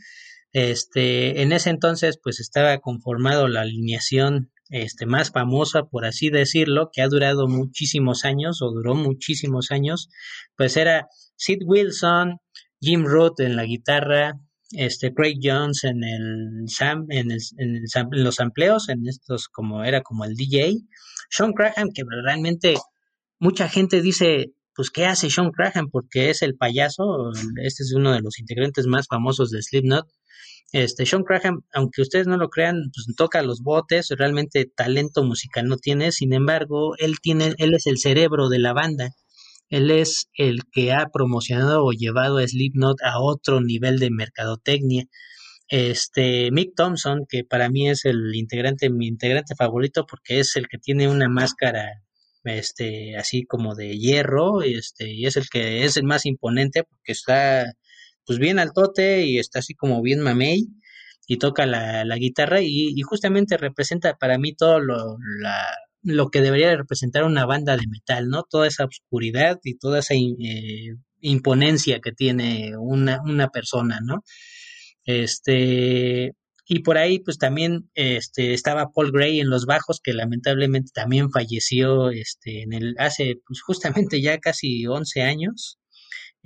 Este, en ese entonces, pues estaba conformado la alineación este, más famosa, por así decirlo, que ha durado muchísimos años o duró muchísimos años, pues era Sid Wilson, Jim Root en la guitarra, este Craig Jones en el sam, en, el, en, en, los amplios, en estos como era como el DJ, Sean Craham que realmente mucha gente dice pues qué hace Sean Craham porque es el payaso, este es uno de los integrantes más famosos de Slipknot, este, Sean Craham, aunque ustedes no lo crean, pues toca los botes, realmente talento musical no tiene, sin embargo, él tiene, él es el cerebro de la banda. Él es el que ha promocionado o llevado a Slipknot a otro nivel de mercadotecnia. Este, Mick Thompson, que para mí es el integrante, mi integrante favorito, porque es el que tiene una máscara, este, así como de hierro, este, y es el que es el más imponente porque está pues bien altote y está así como bien mamey y toca la, la guitarra y, justamente representa para mí todo lo, lo que debería representar una banda de metal, ¿no? Toda esa oscuridad y toda esa eh, imponencia que tiene una, una persona, ¿no? Este, y por ahí pues también este estaba Paul Gray en los bajos que lamentablemente también falleció este en el hace pues justamente ya casi 11 años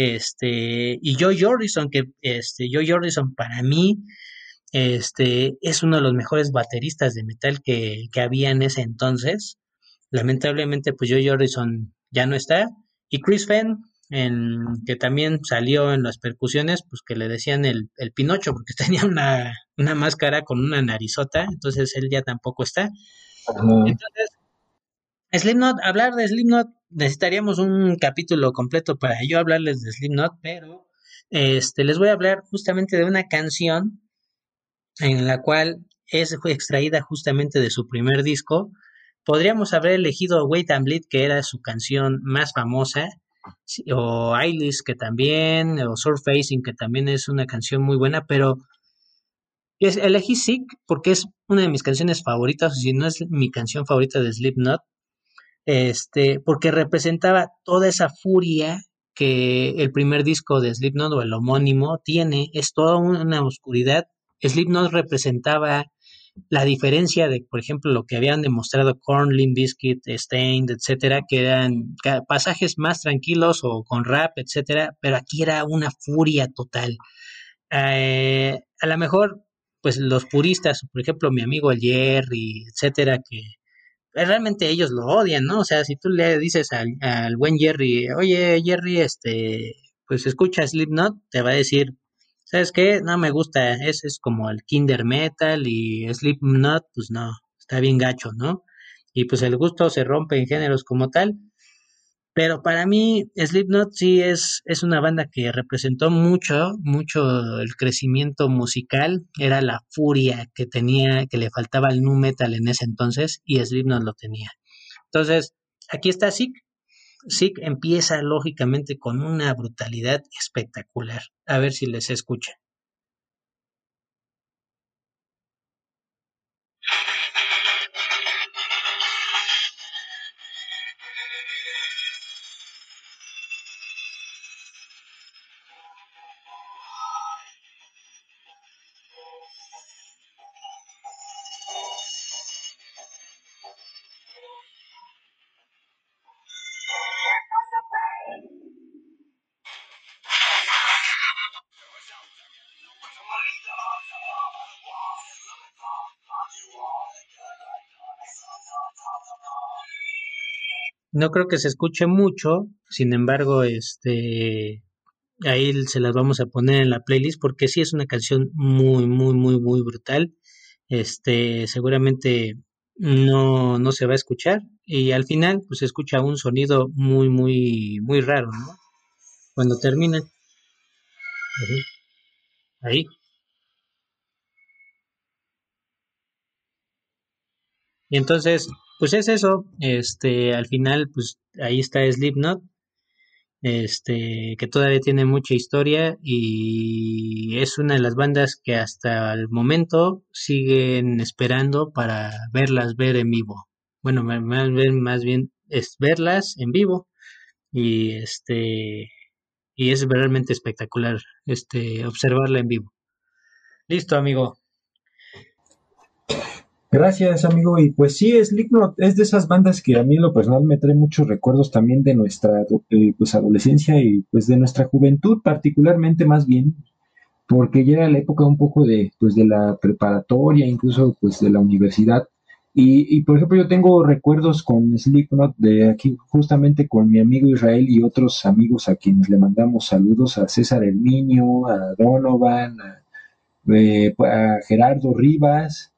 este, y Joe Jordison, que este, Joe Jordison para mí este, es uno de los mejores bateristas de metal que, que había en ese entonces. Lamentablemente, pues Joe Jordison ya no está. Y Chris Fenn, en, que también salió en las percusiones, pues que le decían el, el Pinocho, porque tenía una, una, máscara con una narizota, entonces él ya tampoco está. Entonces, Slipknot, hablar de Slipknot necesitaríamos un capítulo completo para yo hablarles de Slipknot, pero este les voy a hablar justamente de una canción en la cual es fue extraída justamente de su primer disco. Podríamos haber elegido Wait and Bleed, que era su canción más famosa, o Ailis, que también, o Surfacing, que también es una canción muy buena, pero elegí Sick porque es una de mis canciones favoritas, si no es mi canción favorita de Slipknot, este, porque representaba toda esa furia que el primer disco de Slipknot o el homónimo tiene, es toda una oscuridad. Slipknot representaba la diferencia de, por ejemplo, lo que habían demostrado Korn, Limp Bizkit, Stained, etcétera, que eran pasajes más tranquilos o con rap, etcétera, pero aquí era una furia total. Eh, a lo mejor, pues los puristas, por ejemplo, mi amigo Jerry, etcétera, que pues, realmente ellos lo odian, ¿no? O sea, si tú le dices al, al buen Jerry, oye, Jerry, este, pues escucha Slipknot, te va a decir, ¿sabes qué? No me gusta, ese es como el Kinder Metal y Slipknot, pues no, está bien gacho, ¿no? Y pues el gusto se rompe en géneros como tal. Pero para mí, Slipknot sí es, es una banda que representó mucho, mucho el crecimiento musical. Era la furia que tenía, que le faltaba al nu metal en ese entonces, y Slipknot lo tenía. Entonces, aquí está Sick, Sick empieza lógicamente con una brutalidad espectacular. A ver si les escucha. No creo que se escuche mucho, sin embargo, este ahí se las vamos a poner en la playlist porque sí es una canción muy, muy, muy, muy brutal. Este, seguramente no, no se va a escuchar y al final pues se escucha un sonido muy, muy, muy raro, ¿no? Cuando termina. Ahí. Y entonces, pues es eso, este, al final, pues ahí está Slipknot, este, que todavía tiene mucha historia y es una de las bandas que hasta el momento siguen esperando para verlas ver en vivo. Bueno, más bien, más bien es verlas en vivo y este y es realmente espectacular este observarla en vivo. Listo, amigo. Gracias, amigo. Y pues sí, Slipknot es de esas bandas que a mí en lo personal me trae muchos recuerdos también de nuestra eh, pues adolescencia y pues de nuestra juventud, particularmente más bien, porque ya era la época un poco de pues de la preparatoria, incluso pues de la universidad. Y, y por ejemplo, yo tengo recuerdos con Slipknot de aquí justamente con mi amigo Israel y otros amigos a quienes le mandamos saludos a César Niño, a Donovan, a, eh, a Gerardo Rivas,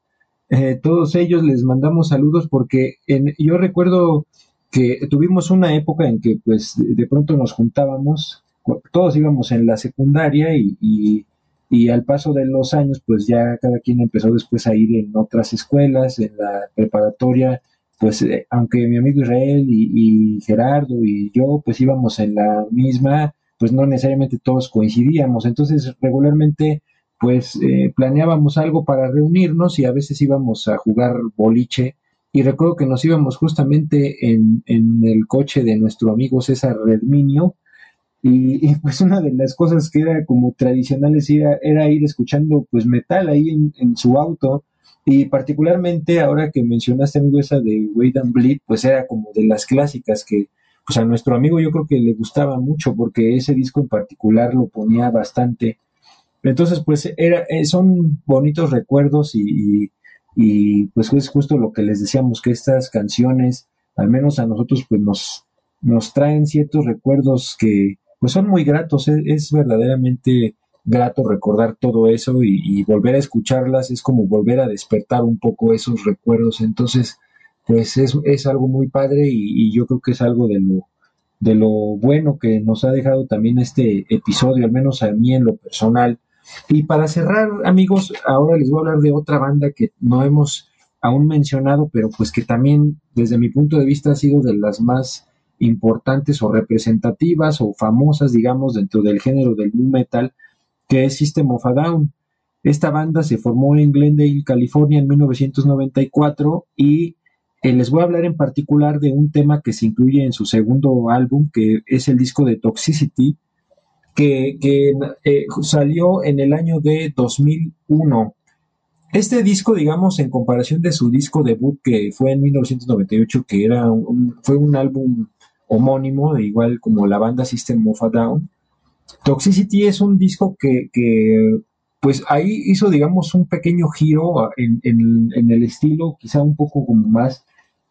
eh, todos ellos les mandamos saludos porque en, yo recuerdo que tuvimos una época en que pues de, pronto nos juntábamos, todos íbamos en la secundaria y, y, al paso de los años pues ya cada quien empezó después a ir en otras escuelas, en la preparatoria, pues eh, aunque mi amigo Israel y, y Gerardo y yo pues íbamos en la misma, pues no necesariamente todos coincidíamos, entonces regularmente pues eh, planeábamos algo para reunirnos y a veces íbamos a jugar boliche. Y recuerdo que nos íbamos justamente en, en el coche de nuestro amigo César Redminio. Y, pues una de las cosas que era como tradicionales era, era ir escuchando pues metal ahí en, en, su auto. Y particularmente ahora que mencionaste amigo esa de Wade and Bleed, pues era como de las clásicas que pues a nuestro amigo yo creo que le gustaba mucho porque ese disco en particular lo ponía bastante entonces, pues era, eh, son bonitos recuerdos y, pues es justo lo que les decíamos, que estas canciones, al menos a nosotros, pues nos, nos traen ciertos recuerdos que pues son muy gratos, es, verdaderamente grato recordar todo eso y, volver a escucharlas. Es como volver a despertar un poco esos recuerdos, entonces pues es, es algo muy padre y, y, yo creo que es algo de lo, de lo bueno que nos ha dejado también este episodio, al menos a mí en lo personal, y para cerrar, amigos, ahora les voy a hablar de otra banda que no hemos aún mencionado, pero pues que también desde mi punto de vista ha sido de las más importantes o representativas o famosas, digamos, dentro del género del nu metal, que es System of a Down. Esta banda se formó en Glendale, California en 1994 y eh, les voy a hablar en particular de un tema que se incluye en su segundo álbum, que es el disco de Toxicity, que, eh, salió en el año de 2001. este disco, digamos, en comparación de su disco debut que fue en 1998, que era un, fue un álbum homónimo, igual como la banda System of a Down, Toxicity es un disco que, que pues ahí hizo, digamos, un pequeño giro en, en, el estilo, quizá un poco como más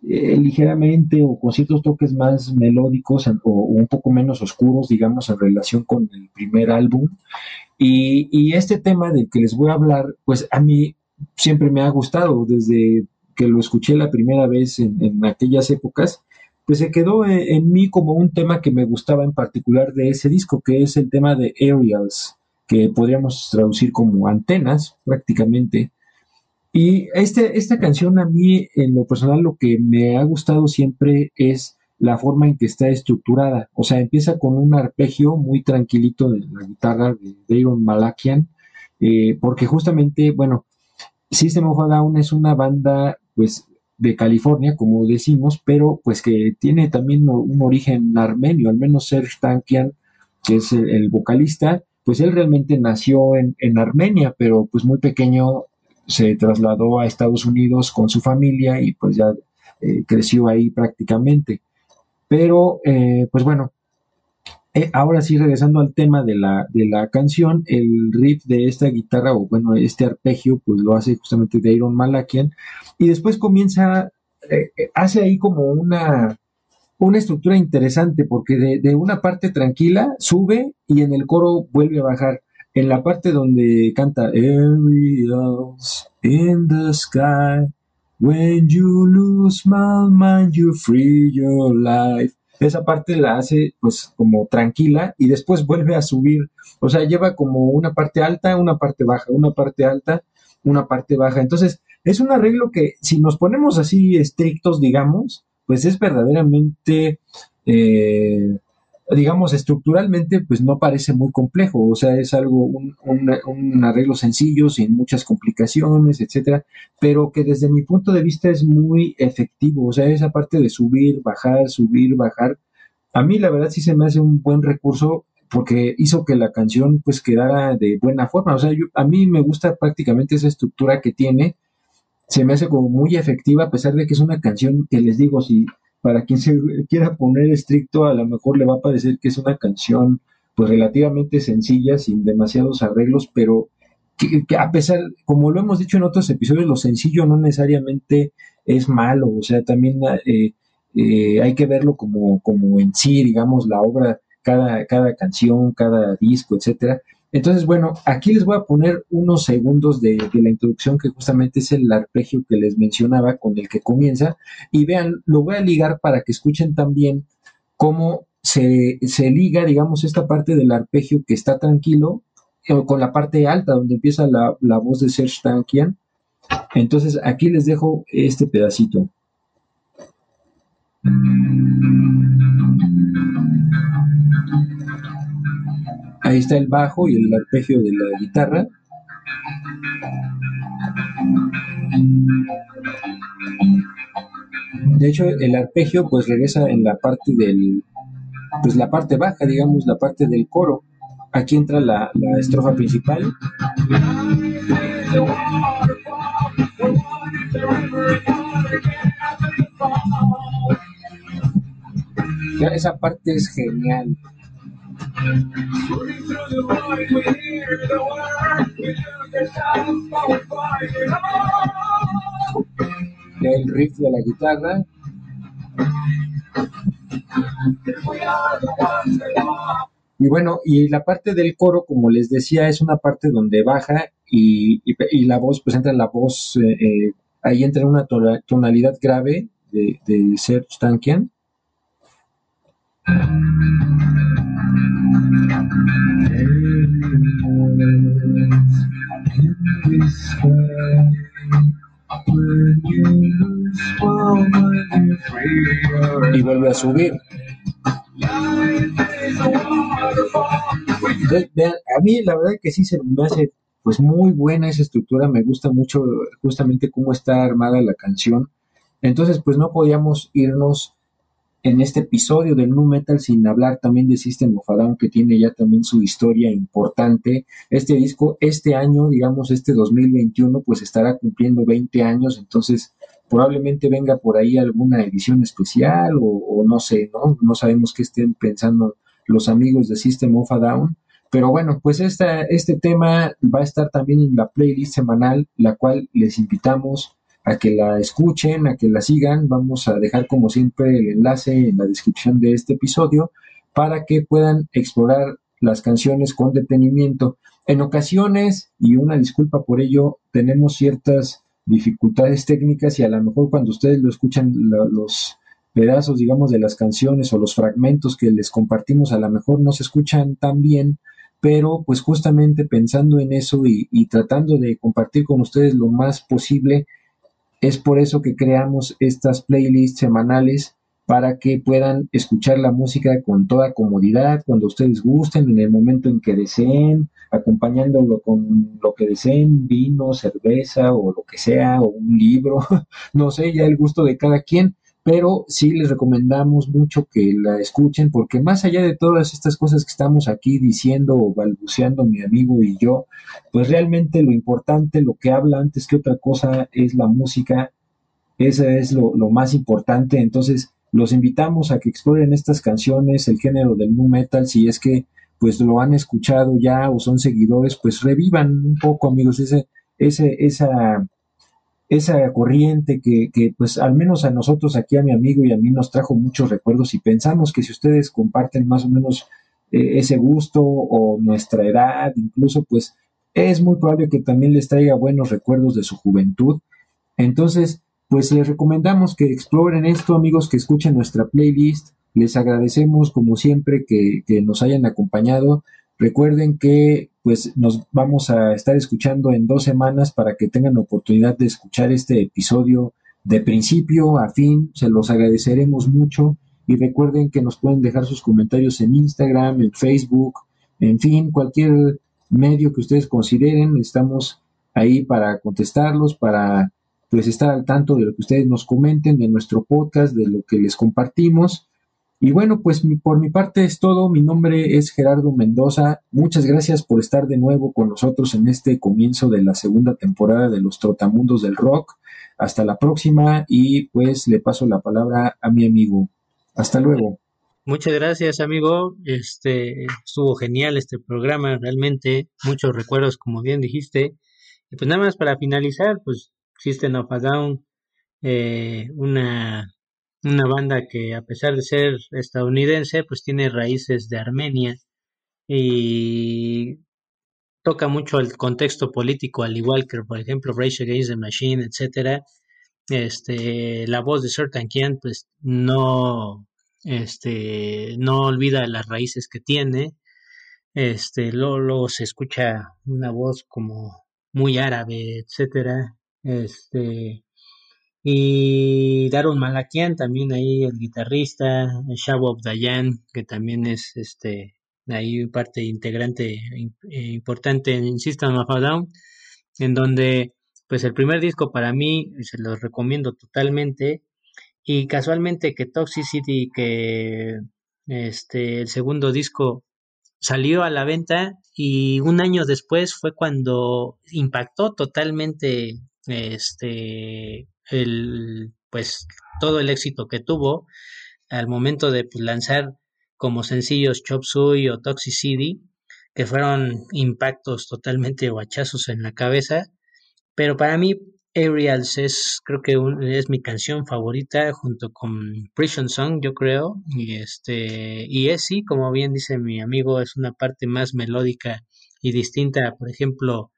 eh, ligeramente o con ciertos toques más melódicos o, un poco menos oscuros, digamos, en relación con el primer álbum. Y, y, este tema del que les voy a hablar, pues a mí siempre me ha gustado desde que lo escuché la primera vez en, aquellas épocas, pues se quedó en, mí como un tema que me gustaba en particular de ese disco, que es el tema de Aerials, que podríamos traducir como antenas prácticamente. Y este, esta canción a mí, en lo personal, lo que me ha gustado siempre es la forma en que está estructurada. O sea, empieza con un arpegio muy tranquilito de la guitarra de Dayron Malakian, eh, porque justamente, bueno, System of a Down es una banda, pues, de California, como decimos, pero pues que tiene también un origen armenio, al menos Serge Tankian, que es el, vocalista, pues él realmente nació en, Armenia, pero pues muy pequeño se trasladó a Estados Unidos con su familia y pues ya eh, creció ahí prácticamente. Pero, eh, pues bueno, eh, ahora sí, regresando al tema de la, de la canción, el riff de esta guitarra, o bueno, este arpegio, pues lo hace justamente Dayron Malakian, y después comienza, eh, hace ahí como una, una estructura interesante, porque de, de, una parte tranquila sube y en el coro vuelve a bajar. En la parte donde canta Aerials in the sky, when you lose my mind, you free your life esa parte la hace pues como tranquila y después vuelve a subir, o sea, lleva como una parte alta, una parte baja, una parte alta, una parte baja. Entonces, es un arreglo que si nos ponemos así estrictos, digamos, pues es verdaderamente eh, digamos, estructuralmente, pues no parece muy complejo, o sea, es algo, un, un, arreglo sencillo, sin muchas complicaciones, etcétera, pero que desde mi punto de vista es muy efectivo, o sea, esa parte de subir, bajar, subir, bajar, a mí la verdad sí se me hace un buen recurso porque hizo que la canción pues quedara de buena forma, o sea, a mí me gusta prácticamente esa estructura que tiene, se me hace como muy efectiva a pesar de que es una canción que les digo, si para quien se quiera poner estricto, a lo mejor le va a parecer que es una canción pues relativamente sencilla, sin demasiados arreglos, pero que, a pesar, como lo hemos dicho en otros episodios, lo sencillo no necesariamente es malo, o sea, también eh, eh, hay que verlo como, como en sí, digamos, la obra, cada, cada canción, cada disco, etcétera, entonces, bueno, aquí les voy a poner unos segundos de, la introducción que justamente es el arpegio que les mencionaba con el que comienza. Y vean, lo voy a ligar para que escuchen también cómo se, liga, digamos, esta parte del arpegio que está tranquilo eh, con la parte alta donde empieza la, la voz de Serge Tankian. Entonces, aquí les dejo este pedacito. Ahí está el bajo y el arpegio de la guitarra. De hecho, el arpegio pues regresa en la parte del, pues la parte baja, digamos, la parte del coro. Aquí entra la, la estrofa principal. esa parte es genial. El riff de la guitarra. Y bueno, y la parte del coro, como les decía, es una parte donde baja y, la voz, pues entra la voz, eh, eh, ahí entra una tonalidad grave de, de Serge Tankian. Y vuelve a subir. a mí la verdad que sí se me hace pues muy buena esa estructura, me gusta mucho justamente cómo está armada la canción. Entonces pues no podíamos irnos en este episodio del Nu Metal sin hablar también de System of a Down que tiene ya también su historia importante. Este disco este año, digamos este 2021, pues estará cumpliendo 20 años, entonces probablemente venga por ahí alguna edición especial o, no sé, ¿no? No sabemos qué estén pensando los amigos de System of a Down. Pero bueno, pues esta, este tema va a estar también en la playlist semanal, la cual les invitamos a que la escuchen, a que la sigan. Vamos a dejar como siempre el enlace en la descripción de este episodio para que puedan explorar las canciones con detenimiento. En ocasiones, y una disculpa por ello, tenemos ciertas dificultades técnicas y a lo mejor cuando ustedes lo escuchan los pedazos, digamos, de las canciones o los fragmentos que les compartimos, a lo mejor no se escuchan tan bien, pero pues justamente pensando en eso y, y tratando de compartir con ustedes lo más posible, es por eso que creamos estas playlists semanales para que puedan escuchar la música con toda comodidad, cuando ustedes gusten, en el momento en que deseen, acompañándolo con lo que deseen, vino, cerveza o lo que sea, o un libro, no sé, ya el gusto de cada quien, pero sí les recomendamos mucho que la escuchen porque más allá de todas estas cosas que estamos aquí diciendo o balbuceando mi amigo y yo, pues realmente lo importante, lo que habla antes que otra cosa es la música, esa es lo, más importante, entonces los invitamos a que exploren estas canciones, el género del nu metal, si es que pues lo han escuchado ya o son seguidores, pues revivan un poco amigos ese, ese, esa esa corriente que, pues al menos a nosotros aquí a mi amigo y a mí nos trajo muchos recuerdos y pensamos que si ustedes comparten más o menos eh, ese gusto o nuestra edad incluso pues es muy probable que también les traiga buenos recuerdos de su juventud. Entonces pues les recomendamos que exploren esto amigos que escuchen nuestra playlist. Les agradecemos como siempre que nos hayan acompañado. Recuerden que pues nos vamos a estar escuchando en dos semanas para que tengan oportunidad de escuchar este episodio de principio a fin. Se los agradeceremos mucho y recuerden que nos pueden dejar sus comentarios en Instagram, en Facebook, en fin, cualquier medio que ustedes consideren. Estamos ahí para contestarlos, para pues estar al tanto de lo que ustedes nos comenten, de nuestro podcast, de lo que les compartimos. Y bueno, pues por mi parte es todo. Mi nombre es Gerardo Mendoza. Muchas gracias por estar de nuevo con nosotros en este comienzo de la segunda temporada de los Trotamundos del Rock. Hasta la próxima y pues le paso la palabra a mi amigo. Hasta luego. Muchas gracias, amigo. Este estuvo genial este programa, realmente muchos recuerdos, como bien dijiste. Y pues nada más para finalizar, pues of a Down, eh, una una banda que a pesar de ser estadounidense, pues tiene raíces de Armenia y toca mucho el contexto político, al igual que, por ejemplo, Rage Against the Machine, etcétera. Este, la voz de Sertan pues no, este, no olvida las raíces que tiene. Este, luego, se escucha una voz como muy árabe, etcétera. Este, y Darun Malakian, también ahí el guitarrista, Shabab Dayan, que también es este ahí parte integrante eh, importante en System of a Down, en donde pues el primer disco para mí se lo recomiendo totalmente. Y casualmente que Toxicity que este el segundo disco salió a la venta y un año después fue cuando impactó totalmente este el, pues, todo el éxito que tuvo al momento de pues, lanzar como sencillos Chop Suey o Toxicity, que fueron impactos totalmente guachazos en la cabeza. Pero para mí, Aerials es, creo que es mi canción favorita junto con Prison Song, yo creo. Y este, y es sí, como bien dice mi amigo, es una parte más melódica y distinta, por ejemplo,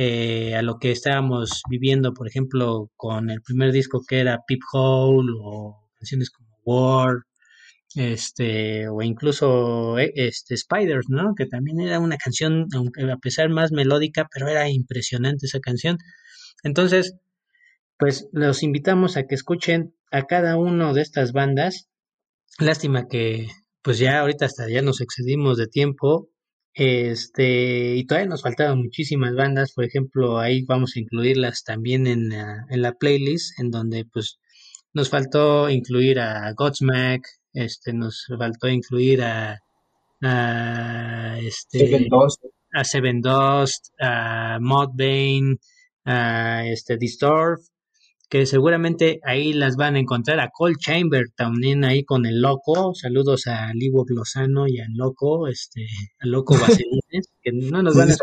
eh, a lo que estábamos viviendo, por ejemplo, con el primer disco que era Peep Hole o canciones como War, este, o incluso eh, este Spiders, ¿no? Que también era una canción, aunque a pesar más melódica, pero era impresionante esa canción. Entonces, pues los invitamos a que escuchen a cada uno de estas bandas. Lástima que, pues ya ahorita hasta ya nos excedimos de tiempo. Este, y todavía nos faltaban muchísimas bandas, por ejemplo, ahí vamos a incluirlas también en la, en la playlist, en donde pues nos faltó incluir a Godsmack, este, nos faltó incluir a, a este Seven Dust. a Seven Dust, a Modbane, a este Distorf, que seguramente ahí las van a encontrar a Cold Chamber también ahí con el loco. Saludos a Livo Glosano y al loco, este, al loco Vaselines, que no nos van a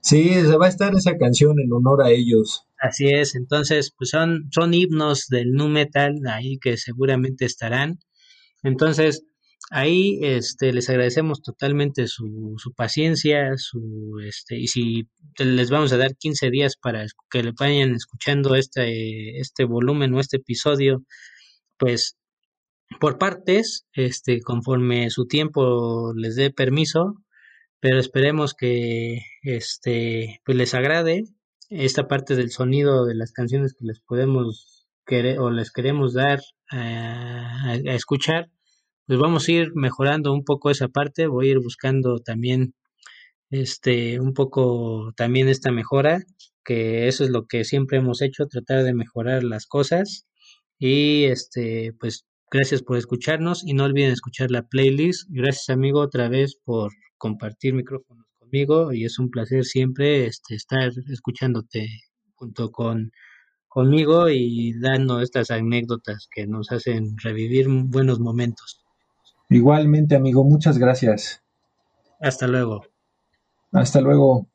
Sí, se va a estar esa canción en honor a ellos. Así es, entonces, pues son, son himnos del nu metal ahí que seguramente estarán. Entonces, ahí este, les agradecemos totalmente su, su paciencia, su, este, y si les vamos a dar 15 días para que le vayan escuchando este, este volumen o este episodio, pues por partes, este, conforme su tiempo les dé permiso, pero esperemos que este pues les agrade esta parte del sonido de las canciones que les podemos querer o les queremos dar a, a escuchar pues vamos a ir mejorando un poco esa parte voy a ir buscando también este un poco también esta mejora que eso es lo que siempre hemos hecho tratar de mejorar las cosas y este pues gracias por escucharnos y no olviden escuchar la playlist gracias amigo otra vez por compartir micrófonos conmigo y es un placer siempre este, estar escuchándote junto con conmigo y dando estas anécdotas que nos hacen revivir buenos momentos. Igualmente, amigo, muchas gracias. Hasta luego. Hasta luego.